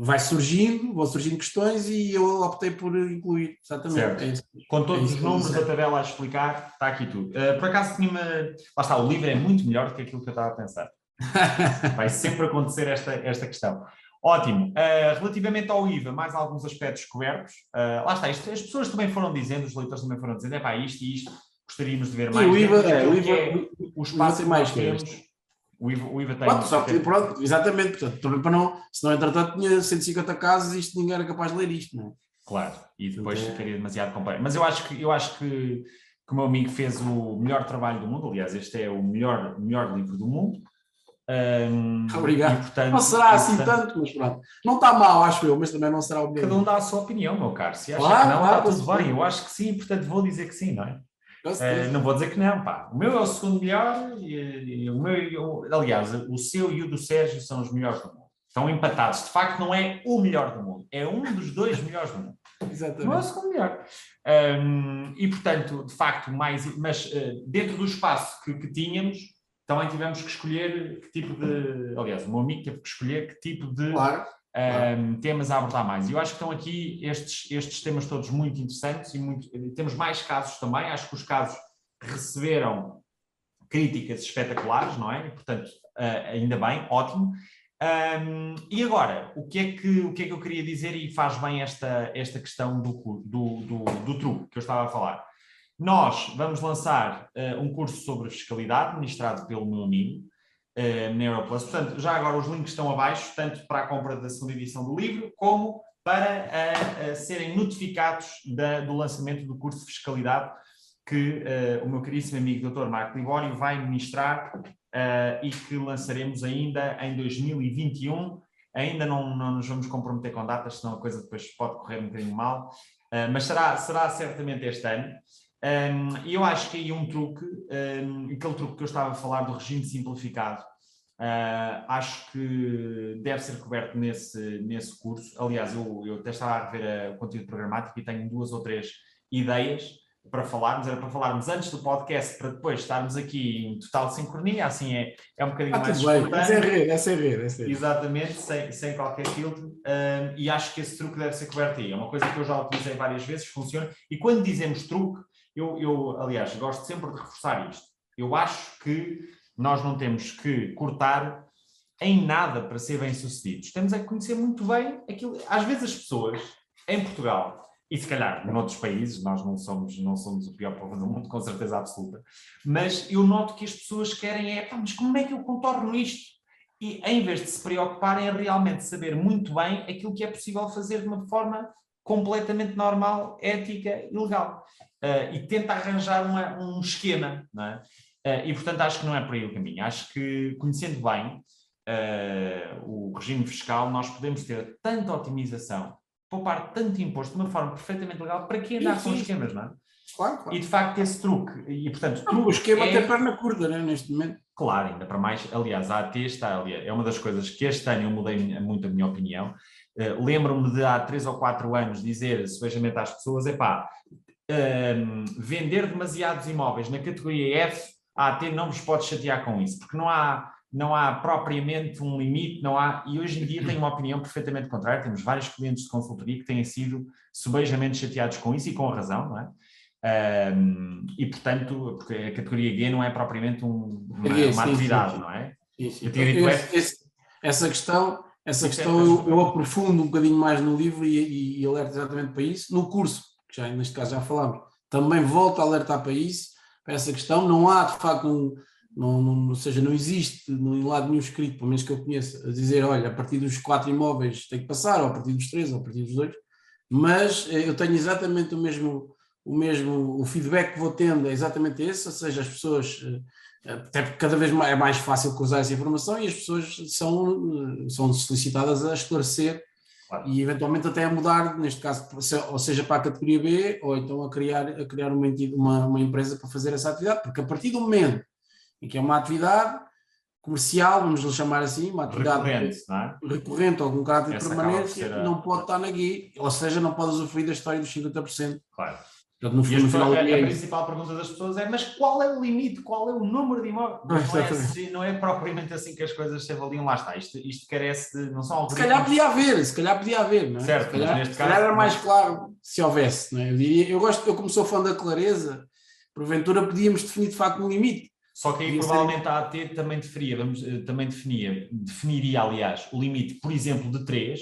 Speaker 3: vai surgindo, vão surgindo questões e eu optei por incluir. Exatamente. É
Speaker 2: Com todos é os números da tabela a explicar, está aqui tudo. Uh, por acaso tinha-me. Lá está, o livro é muito melhor do que aquilo que eu estava a pensar. Vai sempre acontecer esta, esta questão. Ótimo. Uh, relativamente ao IVA, mais alguns aspectos cobertos. Uh, lá está, isto, as pessoas também foram dizendo, os leitores também foram dizendo, é pá, isto e isto, gostaríamos de ver mais.
Speaker 3: E o IVA, é, o IVA, é, o espaço
Speaker 2: tem mais que temos. O IVA, o IVA tem.
Speaker 3: Pronto, só que, pronto, exatamente, portanto, também para não, se não entretanto tinha 150 casas, isto ninguém era capaz de ler isto, não é?
Speaker 2: Claro, e depois então, ficaria demasiado complexo. Mas eu acho que, eu acho que, que o meu amigo fez o melhor trabalho do mundo, aliás, este é o melhor, melhor livro do mundo
Speaker 3: Um, Obrigado. Portanto, não será assim portanto, tanto, mas pronto. Não está mal, acho eu, mas também não será o
Speaker 2: mesmo. Cada um dá a sua opinião, meu caro. Se acha claro, que não, claro, está tudo bem. Eu acho que sim, portanto vou dizer que sim, não é? Uh, não vou dizer que não, pá. O meu é o segundo melhor, e, e o meu, eu, aliás, o seu e o do Sérgio são os melhores do mundo. Estão empatados. De facto, não é o melhor do mundo, é um dos dois melhores do mundo. Exatamente. Não é o segundo melhor. Um, e, portanto, de facto, mais. Mas uh, dentro do espaço que, que tínhamos, também tivemos que escolher que tipo de. Aliás, o meu amigo teve que escolher que tipo de claro, um, temas a abordar mais. E eu acho que estão aqui estes, estes temas todos muito interessantes e muito, temos mais casos também. Acho que os casos receberam críticas espetaculares, não é? E, portanto, uh, ainda bem, ótimo. Um, e agora, o que, é que, o que é que eu queria dizer e faz bem esta, esta questão do, do, do, do truque que eu estava a falar? Nós vamos lançar uh, um curso sobre fiscalidade, ministrado pelo meu amigo, uh, Neuroplus. Portanto, já agora os links estão abaixo, tanto para a compra da segunda edição do livro, como para uh, serem notificados da, do lançamento do curso de fiscalidade que o meu caríssimo amigo Dr. Marco Libório vai ministrar e que lançaremos ainda em 2021. Ainda não, não nos vamos comprometer com datas, senão a coisa depois pode correr um bocadinho mal, mas será, será certamente este ano. E eu acho que aí um truque, um, aquele truque que eu estava a falar do regime simplificado, uh, acho que deve ser coberto nesse, nesse curso. Aliás, eu, eu até estava a rever o conteúdo programático e tenho duas ou três ideias para falarmos, era para falarmos antes do podcast, para depois estarmos aqui em total sincronia, assim é, é um bocadinho ah, mais
Speaker 3: espontâneo. Essa é rede, essa é rede, essa é rede.
Speaker 2: Exatamente, sem, sem qualquer filtro, um, e acho que esse truque deve ser coberto aí. É uma coisa que eu já utilizei várias vezes, funciona, e quando dizemos truque, eu, eu, aliás, gosto sempre de reforçar isto. Eu acho que nós não temos que cortar em nada para ser bem-sucedidos. Temos é que conhecer muito bem aquilo. Às vezes as pessoas, em Portugal, e se calhar em outros países, nós não somos, não somos o pior povo do mundo, com certeza absoluta, mas eu noto que as pessoas querem é, mas como é que eu contorno isto? E em vez de se preocuparem em realmente saber muito bem aquilo que é possível fazer de uma forma completamente normal, ética e legal uh, e tenta arranjar uma, um esquema, não é? Uh, e portanto acho que não é por aí o caminho. Acho que conhecendo bem uh, o regime fiscal, nós podemos ter tanta otimização, poupar tanto imposto de uma forma perfeitamente legal, para que andar com esquemas, não é? Claro, claro. E de facto esse truque, e portanto...
Speaker 3: Não, o esquema é... tem perna curta, né, neste momento.
Speaker 2: Claro, ainda para mais, aliás, a AT está ali, é uma das coisas que este ano eu mudei muito a minha opinião. Uh, Lembro-me de há três ou quatro anos dizer, sebejamente às pessoas, epá, um, vender demasiados imóveis na categoria F, a AT não vos pode chatear com isso, porque não há, não há propriamente um limite, não há, e hoje em dia tenho uma opinião perfeitamente contrária, temos vários clientes de consultoria que têm sido subejamente chateados com isso e com razão, não é? Um, e portanto, porque a categoria G não é propriamente um, uma, é, uma atividade, sim, não é? Sim, sim.
Speaker 3: Esse, esse, essa questão, essa questão eu, eu, aprofundo um bocadinho mais no livro e, e, e alerto exatamente para isso. No curso que já neste caso já falámos, também volto a alertar para isso, para essa questão. Não há, de facto, um, não, não, ou seja, não existe no lado nenhum escrito, pelo menos que eu conheça, a dizer, olha, a partir dos quatro imóveis tem que passar, ou a partir dos três, ou a partir dos dois, mas eh, eu tenho exatamente o mesmo, o mesmo, o feedback que vou tendo é exatamente esse, ou seja, as pessoas, eh, até porque cada vez é mais fácil cruzar essa informação e as pessoas são, eh, são solicitadas a esclarecer Claro. E eventualmente até a mudar, neste caso, ou seja, para a categoria B, ou então a criar, a criar uma, uma, uma empresa para fazer essa atividade, porque a partir do momento em que é uma atividade comercial, vamos lhe chamar assim, uma atividade recorrente, não é? recorrente ou com caráter permanente, não pode estar na GUI, ou seja, não pode usufruir da história dos 50%.
Speaker 2: Claro. Portanto, no, no final, a, a, principal pergunta das pessoas é: mas qual é o limite? Qual é o número de imóveis? Não, é, assim, não é propriamente assim que as coisas se avaliam. Lá está. Isto, isto carece de. Não são.
Speaker 3: Se calhar podia haver, se calhar podia haver, não é?
Speaker 2: Certo,
Speaker 3: se calhar,
Speaker 2: neste
Speaker 3: se calhar caso, era mais claro se houvesse, não é? Eu, diria, eu gosto, eu como sou fã da clareza, porventura podíamos definir de facto um limite.
Speaker 2: Só que aí Podia provavelmente ser... a AT também definia, vamos, eh, também definia, definiria, aliás, o limite, por exemplo, de 3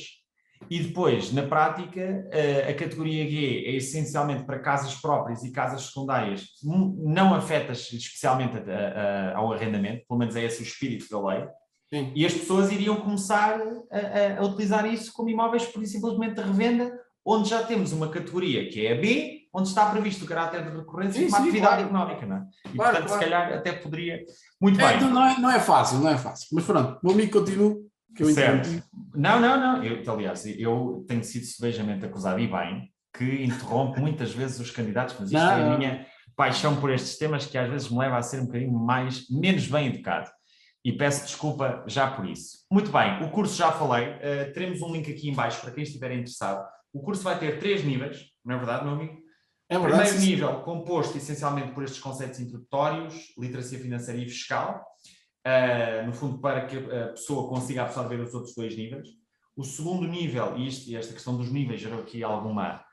Speaker 2: e depois, na prática, a categoria G é essencialmente para casas próprias e casas secundárias, não afetas especialmente a, a, ao arrendamento, pelo menos é esse o espírito da lei. Sim. E as pessoas iriam começar a, a, utilizar isso como imóveis por simplesmente de revenda, onde já temos uma categoria que é a B, onde está previsto o caráter de recorrência sim, de uma sim, atividade claro. económica, não é? E, claro, portanto, claro. se calhar até poderia. Muito é,
Speaker 3: bem. Então não, é, não é fácil, não é fácil. Mas pronto, o amigo continua. Que eu certo.
Speaker 2: Não, não, não. Eu, aliás, eu tenho sido sevejamente acusado, e bem, que interrompe muitas vezes os candidatos, mas isto não, é a minha paixão por estes temas que às vezes me leva a ser um bocadinho mais, menos bem educado. E peço desculpa já por isso. Muito bem, o curso já falei, uh, teremos um link aqui em baixo para quem estiver interessado. O curso vai ter três níveis, não é verdade, meu amigo?
Speaker 3: É verdade.
Speaker 2: Primeiro nível, composto essencialmente por estes conceitos introdutórios, literacia financeira e fiscal, no fundo para que a pessoa consiga absorver os outros dois níveis. O segundo nível, e, isto, e esta questão dos níveis gerou aqui alguma,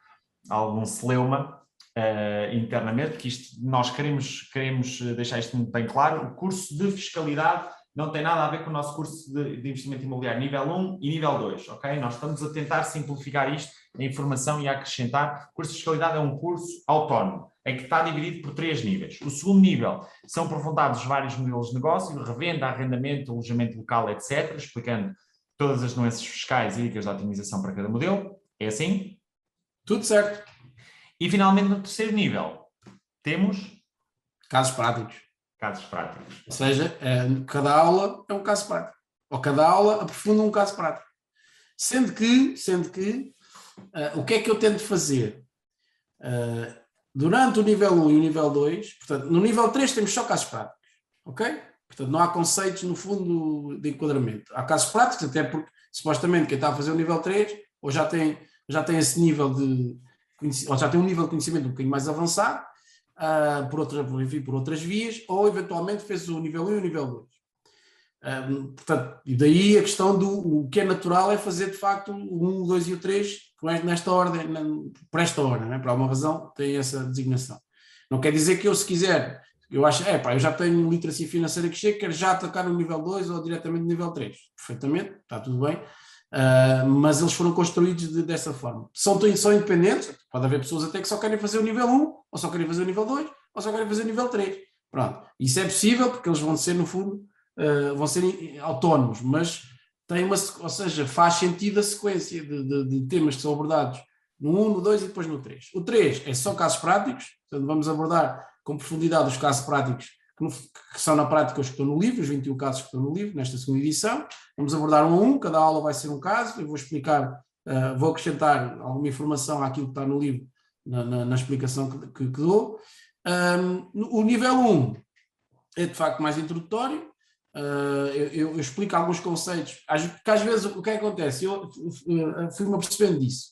Speaker 2: algum celeuma uh, internamente, porque isto, nós queremos, queremos deixar isto muito bem claro, o curso de fiscalidade não tem nada a ver com o nosso curso de, de investimento imobiliário nível 1 e nível 2, ok? Nós estamos a tentar simplificar isto, a informação e a acrescentar. O curso de fiscalidade é um curso autónomo, em que está dividido por três níveis. O segundo nível são aprofundados vários modelos de negócio, revenda, arrendamento, alojamento local, etc., explicando todas as nuances fiscais e dicas de otimização para cada modelo. É assim?
Speaker 3: Tudo certo.
Speaker 2: E finalmente, no terceiro nível, temos
Speaker 3: casos práticos.
Speaker 2: Casos práticos.
Speaker 3: Ou seja, é, cada aula é um caso prático. Ou cada aula aprofunda um caso prático. Sendo que, sendo que uh, o que é que eu tento fazer? Uh, durante o nível 1 e o nível 2, portanto, no nível 3 temos só casos práticos. Ok? Portanto, não há conceitos, no fundo, de enquadramento. Há casos práticos, até porque, supostamente, quem está a fazer o nível 3, ou já tem, já tem esse nível de, ou já tem um nível de conhecimento um bocadinho mais avançado, uh, por, outra, enfim, por outras vias, ou eventualmente fez o nível 1 e o nível 2. Um, portanto, e daí a questão do o que é natural é fazer de facto o 1, o 2 e o 3 nesta ordem, por esta ordem, né? por alguma razão tem essa designação. Não quer dizer que eu, se quiser, eu acho, é pá, eu já tenho literacia financeira que chega, quero já atacar no nível 2 ou diretamente no nível 3. Perfeitamente, está tudo bem. Uh, mas eles foram construídos de, dessa forma. São, são independentes, pode haver pessoas até que só querem fazer o nível 1, ou só querem fazer o nível 2, ou só querem fazer o nível 3. Pronto. Isso é possível porque eles vão ser, no fundo, uh, vão ser autónomos, mas tem uma, ou seja, faz sentido a sequência de, de, de, temas que são abordados no 1, no 2 e depois no 3. O 3 é só casos práticos, portanto, vamos abordar com profundidade os casos práticos que, no, que, são na prática os que estão no livro, os 21 casos que estão no livro, nesta segunda edição. Vamos abordar um a um, cada aula vai ser um caso, eu vou explicar, uh, vou acrescentar alguma informação àquilo que está no livro, na, na, na explicação que, que, que dou. Um, o nível 1 é de facto mais introdutório, Uh, eu, eu, explico alguns conceitos, porque às vezes o que, é acontece? Eu, fui-me apercebendo disso,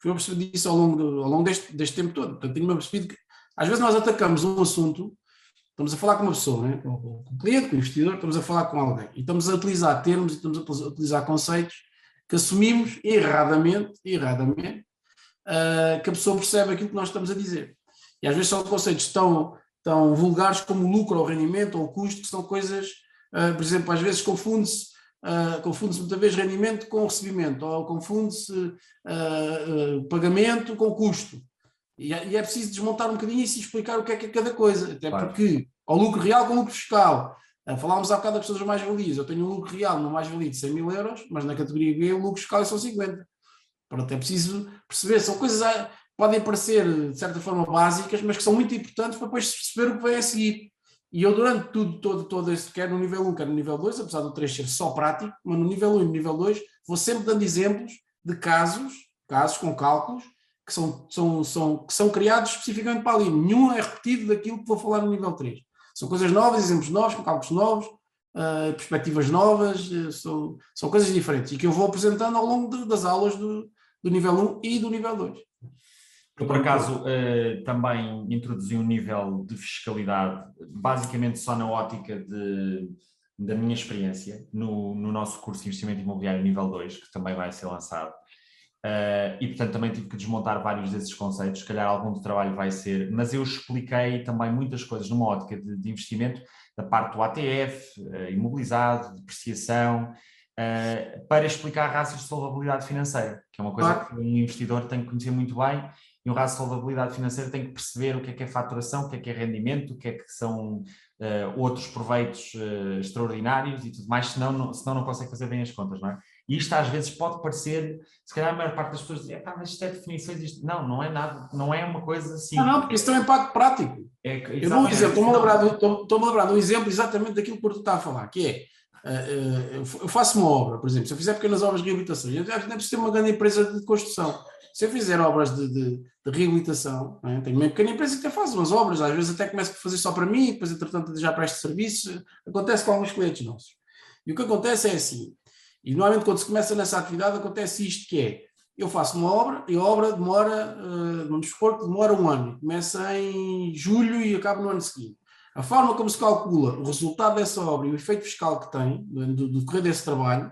Speaker 3: fui-me apercebendo disso ao longo, do, ao longo deste, deste tempo todo. Portanto, tenho-me apercebido que às vezes nós atacamos um assunto Estamos a falar com uma pessoa, né? com o cliente, com o investidor, estamos a falar com alguém. E estamos a utilizar termos e estamos a utilizar conceitos que assumimos erradamente, erradamente, uh, que a pessoa percebe aquilo que nós estamos a dizer. E às vezes são conceitos tão, tão vulgares como lucro ou rendimento ou custo, que são coisas, por exemplo, às vezes confunde-se Uh, confunde-se muitas vezes rendimento com recebimento, ou confunde-se uh, uh, pagamento com custo. E é, e é, preciso desmontar um bocadinho isso e explicar o que é que é cada coisa, até claro. porque ao lucro real com lucro fiscal. Falámos há bocado das pessoas mais-valias. Eu tenho um lucro real no mais-valia de 100 mil euros, mas na categoria B o lucro fiscal são 50. Pronto, é preciso perceber. São coisas que podem parecer, de certa forma, básicas, mas que são muito importantes para depois perceber o que vem a seguir. E eu, durante tudo, todo, todo este, quer no nível 1, quer no nível 2, apesar do 3 ser só prático, mas no nível 1 e no nível 2, vou sempre dando exemplos de casos, casos com cálculos, que são, são, são, que são criados especificamente para ali. Nenhum é repetido daquilo que vou falar no nível 3. São coisas novas, exemplos novos, com cálculos novos, uh, perspectivas novas, uh, são, são coisas diferentes e que eu vou apresentando ao longo de, das aulas do, do nível 1 e do nível 2.
Speaker 2: Eu, por acaso, uh, também introduzi um nível de fiscalidade, basicamente só na ótica de, da minha experiência, no, no nosso curso de investimento imobiliário nível 2, que também vai ser lançado. Uh, e portanto também tive que desmontar vários desses conceitos, se calhar algum do trabalho vai ser, mas eu expliquei também muitas coisas numa ótica de, de investimento, da parte do ATF, uh, imobilizado, depreciação, uh, para explicar rácios de solvabilidade financeira, que é uma coisa que um investidor tem que conhecer muito bem, e um rácio de solvabilidade financeira tem que perceber o que é que é faturação, o que é que é rendimento, o que é que são uh, outros proveitos uh, extraordinários e tudo mais, senão não, senão não consegue fazer bem as contas, não é? E isto às vezes pode parecer, se calhar a maior parte das pessoas diz, ah, mas isto é definições, isto... não, não é nada, não é uma coisa assim.
Speaker 3: Não, não, porque isso tem um impacto prático. É, eu dou um exemplo, estou-me a, lembrar, estou, lembrar de um exemplo exatamente daquilo que o está a falar, que é, uh, eu faço uma obra, por exemplo, se eu fizer pequenas obras de reabilitação, eu não preciso ter uma grande empresa de construção. Se eu fizer obras de, de, de reabilitação, é? tenho uma pequena empresa que até faz umas obras, às vezes até começo a fazer só para mim, depois entretanto já presto serviço, acontece com alguns clientes nossos. E o que acontece é assim, e normalmente quando se começa nessa atividade acontece isto que é, eu faço uma obra e a obra demora, uh, vamos supor que demora um ano, começa em julho e acaba no ano seguinte. A forma como se calcula o resultado dessa obra e o efeito fiscal que tem, do, do decorrer desse trabalho,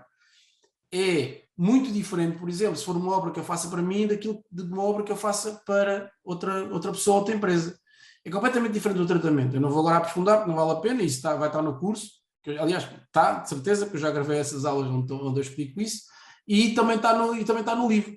Speaker 3: é muito diferente, por exemplo, se for uma obra que eu faça para mim, daquilo de uma obra que eu faça para outra, outra pessoa, outra empresa. É completamente diferente do tratamento. Eu não vou agora aprofundar, porque não vale a pena, isso está, vai estar no curso, que, aliás, está, de certeza, porque eu já gravei essas aulas onde, onde eu explico isso, e também está no, e também está no livro.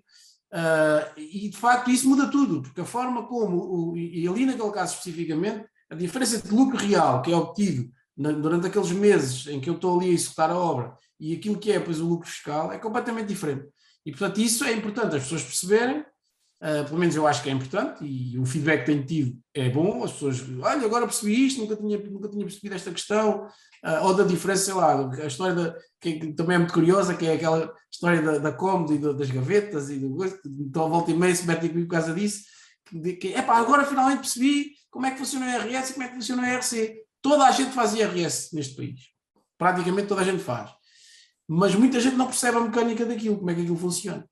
Speaker 3: Uh, e de facto isso muda tudo, porque a forma como, o, e ali naquele caso especificamente, a diferença de lucro real que é obtido na, durante aqueles meses em que eu estou ali a executar a obra e aquilo que é depois o lucro fiscal é completamente diferente. E portanto isso é importante as pessoas perceberem, uh, pelo menos eu acho que é importante, e o feedback que tenho tido é bom, as pessoas, olha, agora percebi isto, nunca tinha, nunca tinha percebido esta questão, uh, ou da diferença, sei lá, a história da, que, também é muito curiosa, que é aquela história da, da e das gavetas, e do, então a volta e meia se metem comigo por causa disso, que, que epá, agora finalmente percebi como é que funciona o IRS e como é que funciona o IRC. Toda a gente faz IRS neste país. Praticamente toda a gente faz. Mas muita gente não percebe a mecânica daquilo, como é que aquilo funciona.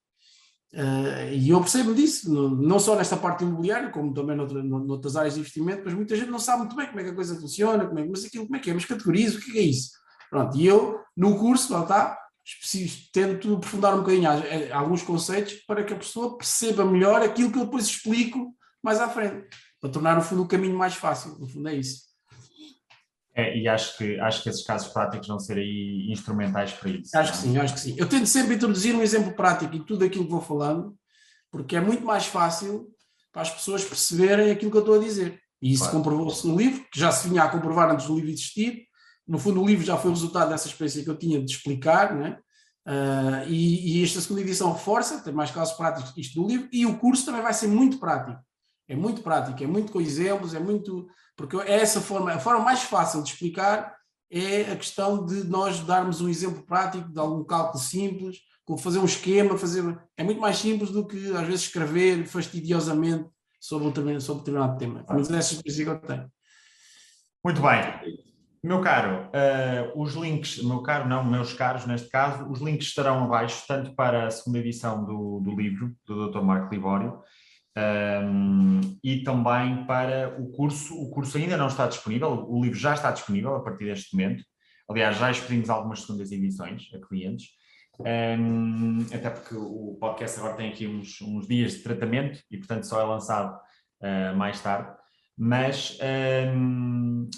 Speaker 3: Uh, e eu percebo disso, não só nesta parte imobiliária, como também noutra, noutras áreas de investimento, mas muita gente não sabe muito bem como é que a coisa funciona, como é, mas aquilo como é que é, mas categorizo, o que é, é isso? Pronto, e eu, no curso, lá está, tento aprofundar um bocadinho alguns conceitos para que a pessoa perceba melhor aquilo que eu depois explico mais à frente, para tornar, no fundo, o caminho mais fácil, no fundo é isso.
Speaker 2: É, e acho que, acho que esses casos práticos vão ser aí instrumentais para isso.
Speaker 3: Acho que sim, acho que sim. Eu tento sempre introduzir um exemplo prático em tudo aquilo que vou falando, porque é muito mais fácil para as pessoas perceberem aquilo que eu estou a dizer. E isso claro. comprovou-se no livro, que já se vinha a comprovar antes do livro existir. No fundo, o livro já foi o resultado dessa experiência que eu tinha de explicar, né? Uh, e, e, esta segunda edição reforça, tem mais casos práticos isto do livro, e o curso também vai ser muito prático. É muito prático, é muito com exemplos, é muito porque é essa forma, a forma mais fácil de explicar é a questão de nós darmos um exemplo prático de algum cálculo simples, fazer um esquema, fazer. É muito mais simples do que às vezes escrever fastidiosamente sobre um determinado, sobre determinado tema. Mas essa experiência que eu tenho.
Speaker 2: Muito bem. Meu caro, uh, os links, meu caro, não, meus caros, neste caso, os links estarão abaixo, tanto para a segunda edição do, do livro, do Dr. Marco Libório, um, e também para o curso. O curso ainda não está disponível, o livro já está disponível a partir deste momento. Aliás, já expedimos algumas segundas edições a clientes, um, até porque o podcast agora tem aqui uns, uns, dias de tratamento e, portanto, só é lançado uh, mais tarde. Mas um,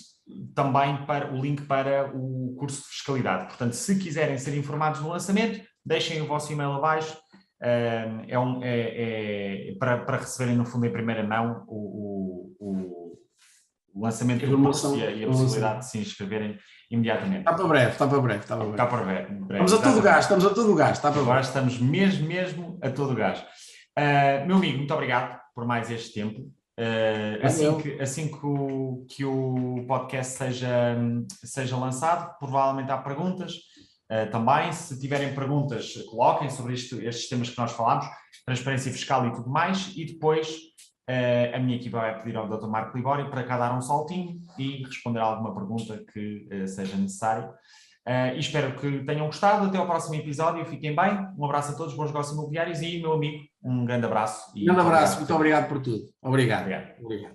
Speaker 2: também para o link para o curso de fiscalidade. Portanto, se quiserem ser informados no lançamento, deixem o vosso e-mail abaixo é, um, é, é para, para, receberem, no fundo, em primeira mão o, o, o lançamento do curso e a, e a possibilidade de se inscreverem imediatamente.
Speaker 3: Está para breve, está para breve. Está para breve.
Speaker 2: Está para breve,
Speaker 3: breve estamos a todo gás, estamos a todo gás. Está para
Speaker 2: Agora breve. estamos mesmo, mesmo a todo gás. Uh, meu amigo, muito obrigado por mais este tempo. Uh, assim que, assim que o, que o podcast seja, seja lançado, provavelmente há perguntas. Uh, também, se tiverem perguntas, coloquem sobre isto, estes temas que nós falámos, transparência fiscal e tudo mais, e depois uh, a minha equipa vai pedir ao Dr. Marco Libório para cá dar um saltinho e responder a alguma pergunta que uh, seja necessário. e espero que tenham gostado. Até ao próximo episódio. Fiquem bem. Um abraço a todos, bons negócios imobiliários e, meu amigo, um grande abraço.
Speaker 3: Um grande abraço. Muito obrigado por tudo. Obrigado.
Speaker 2: obrigado. obrigado.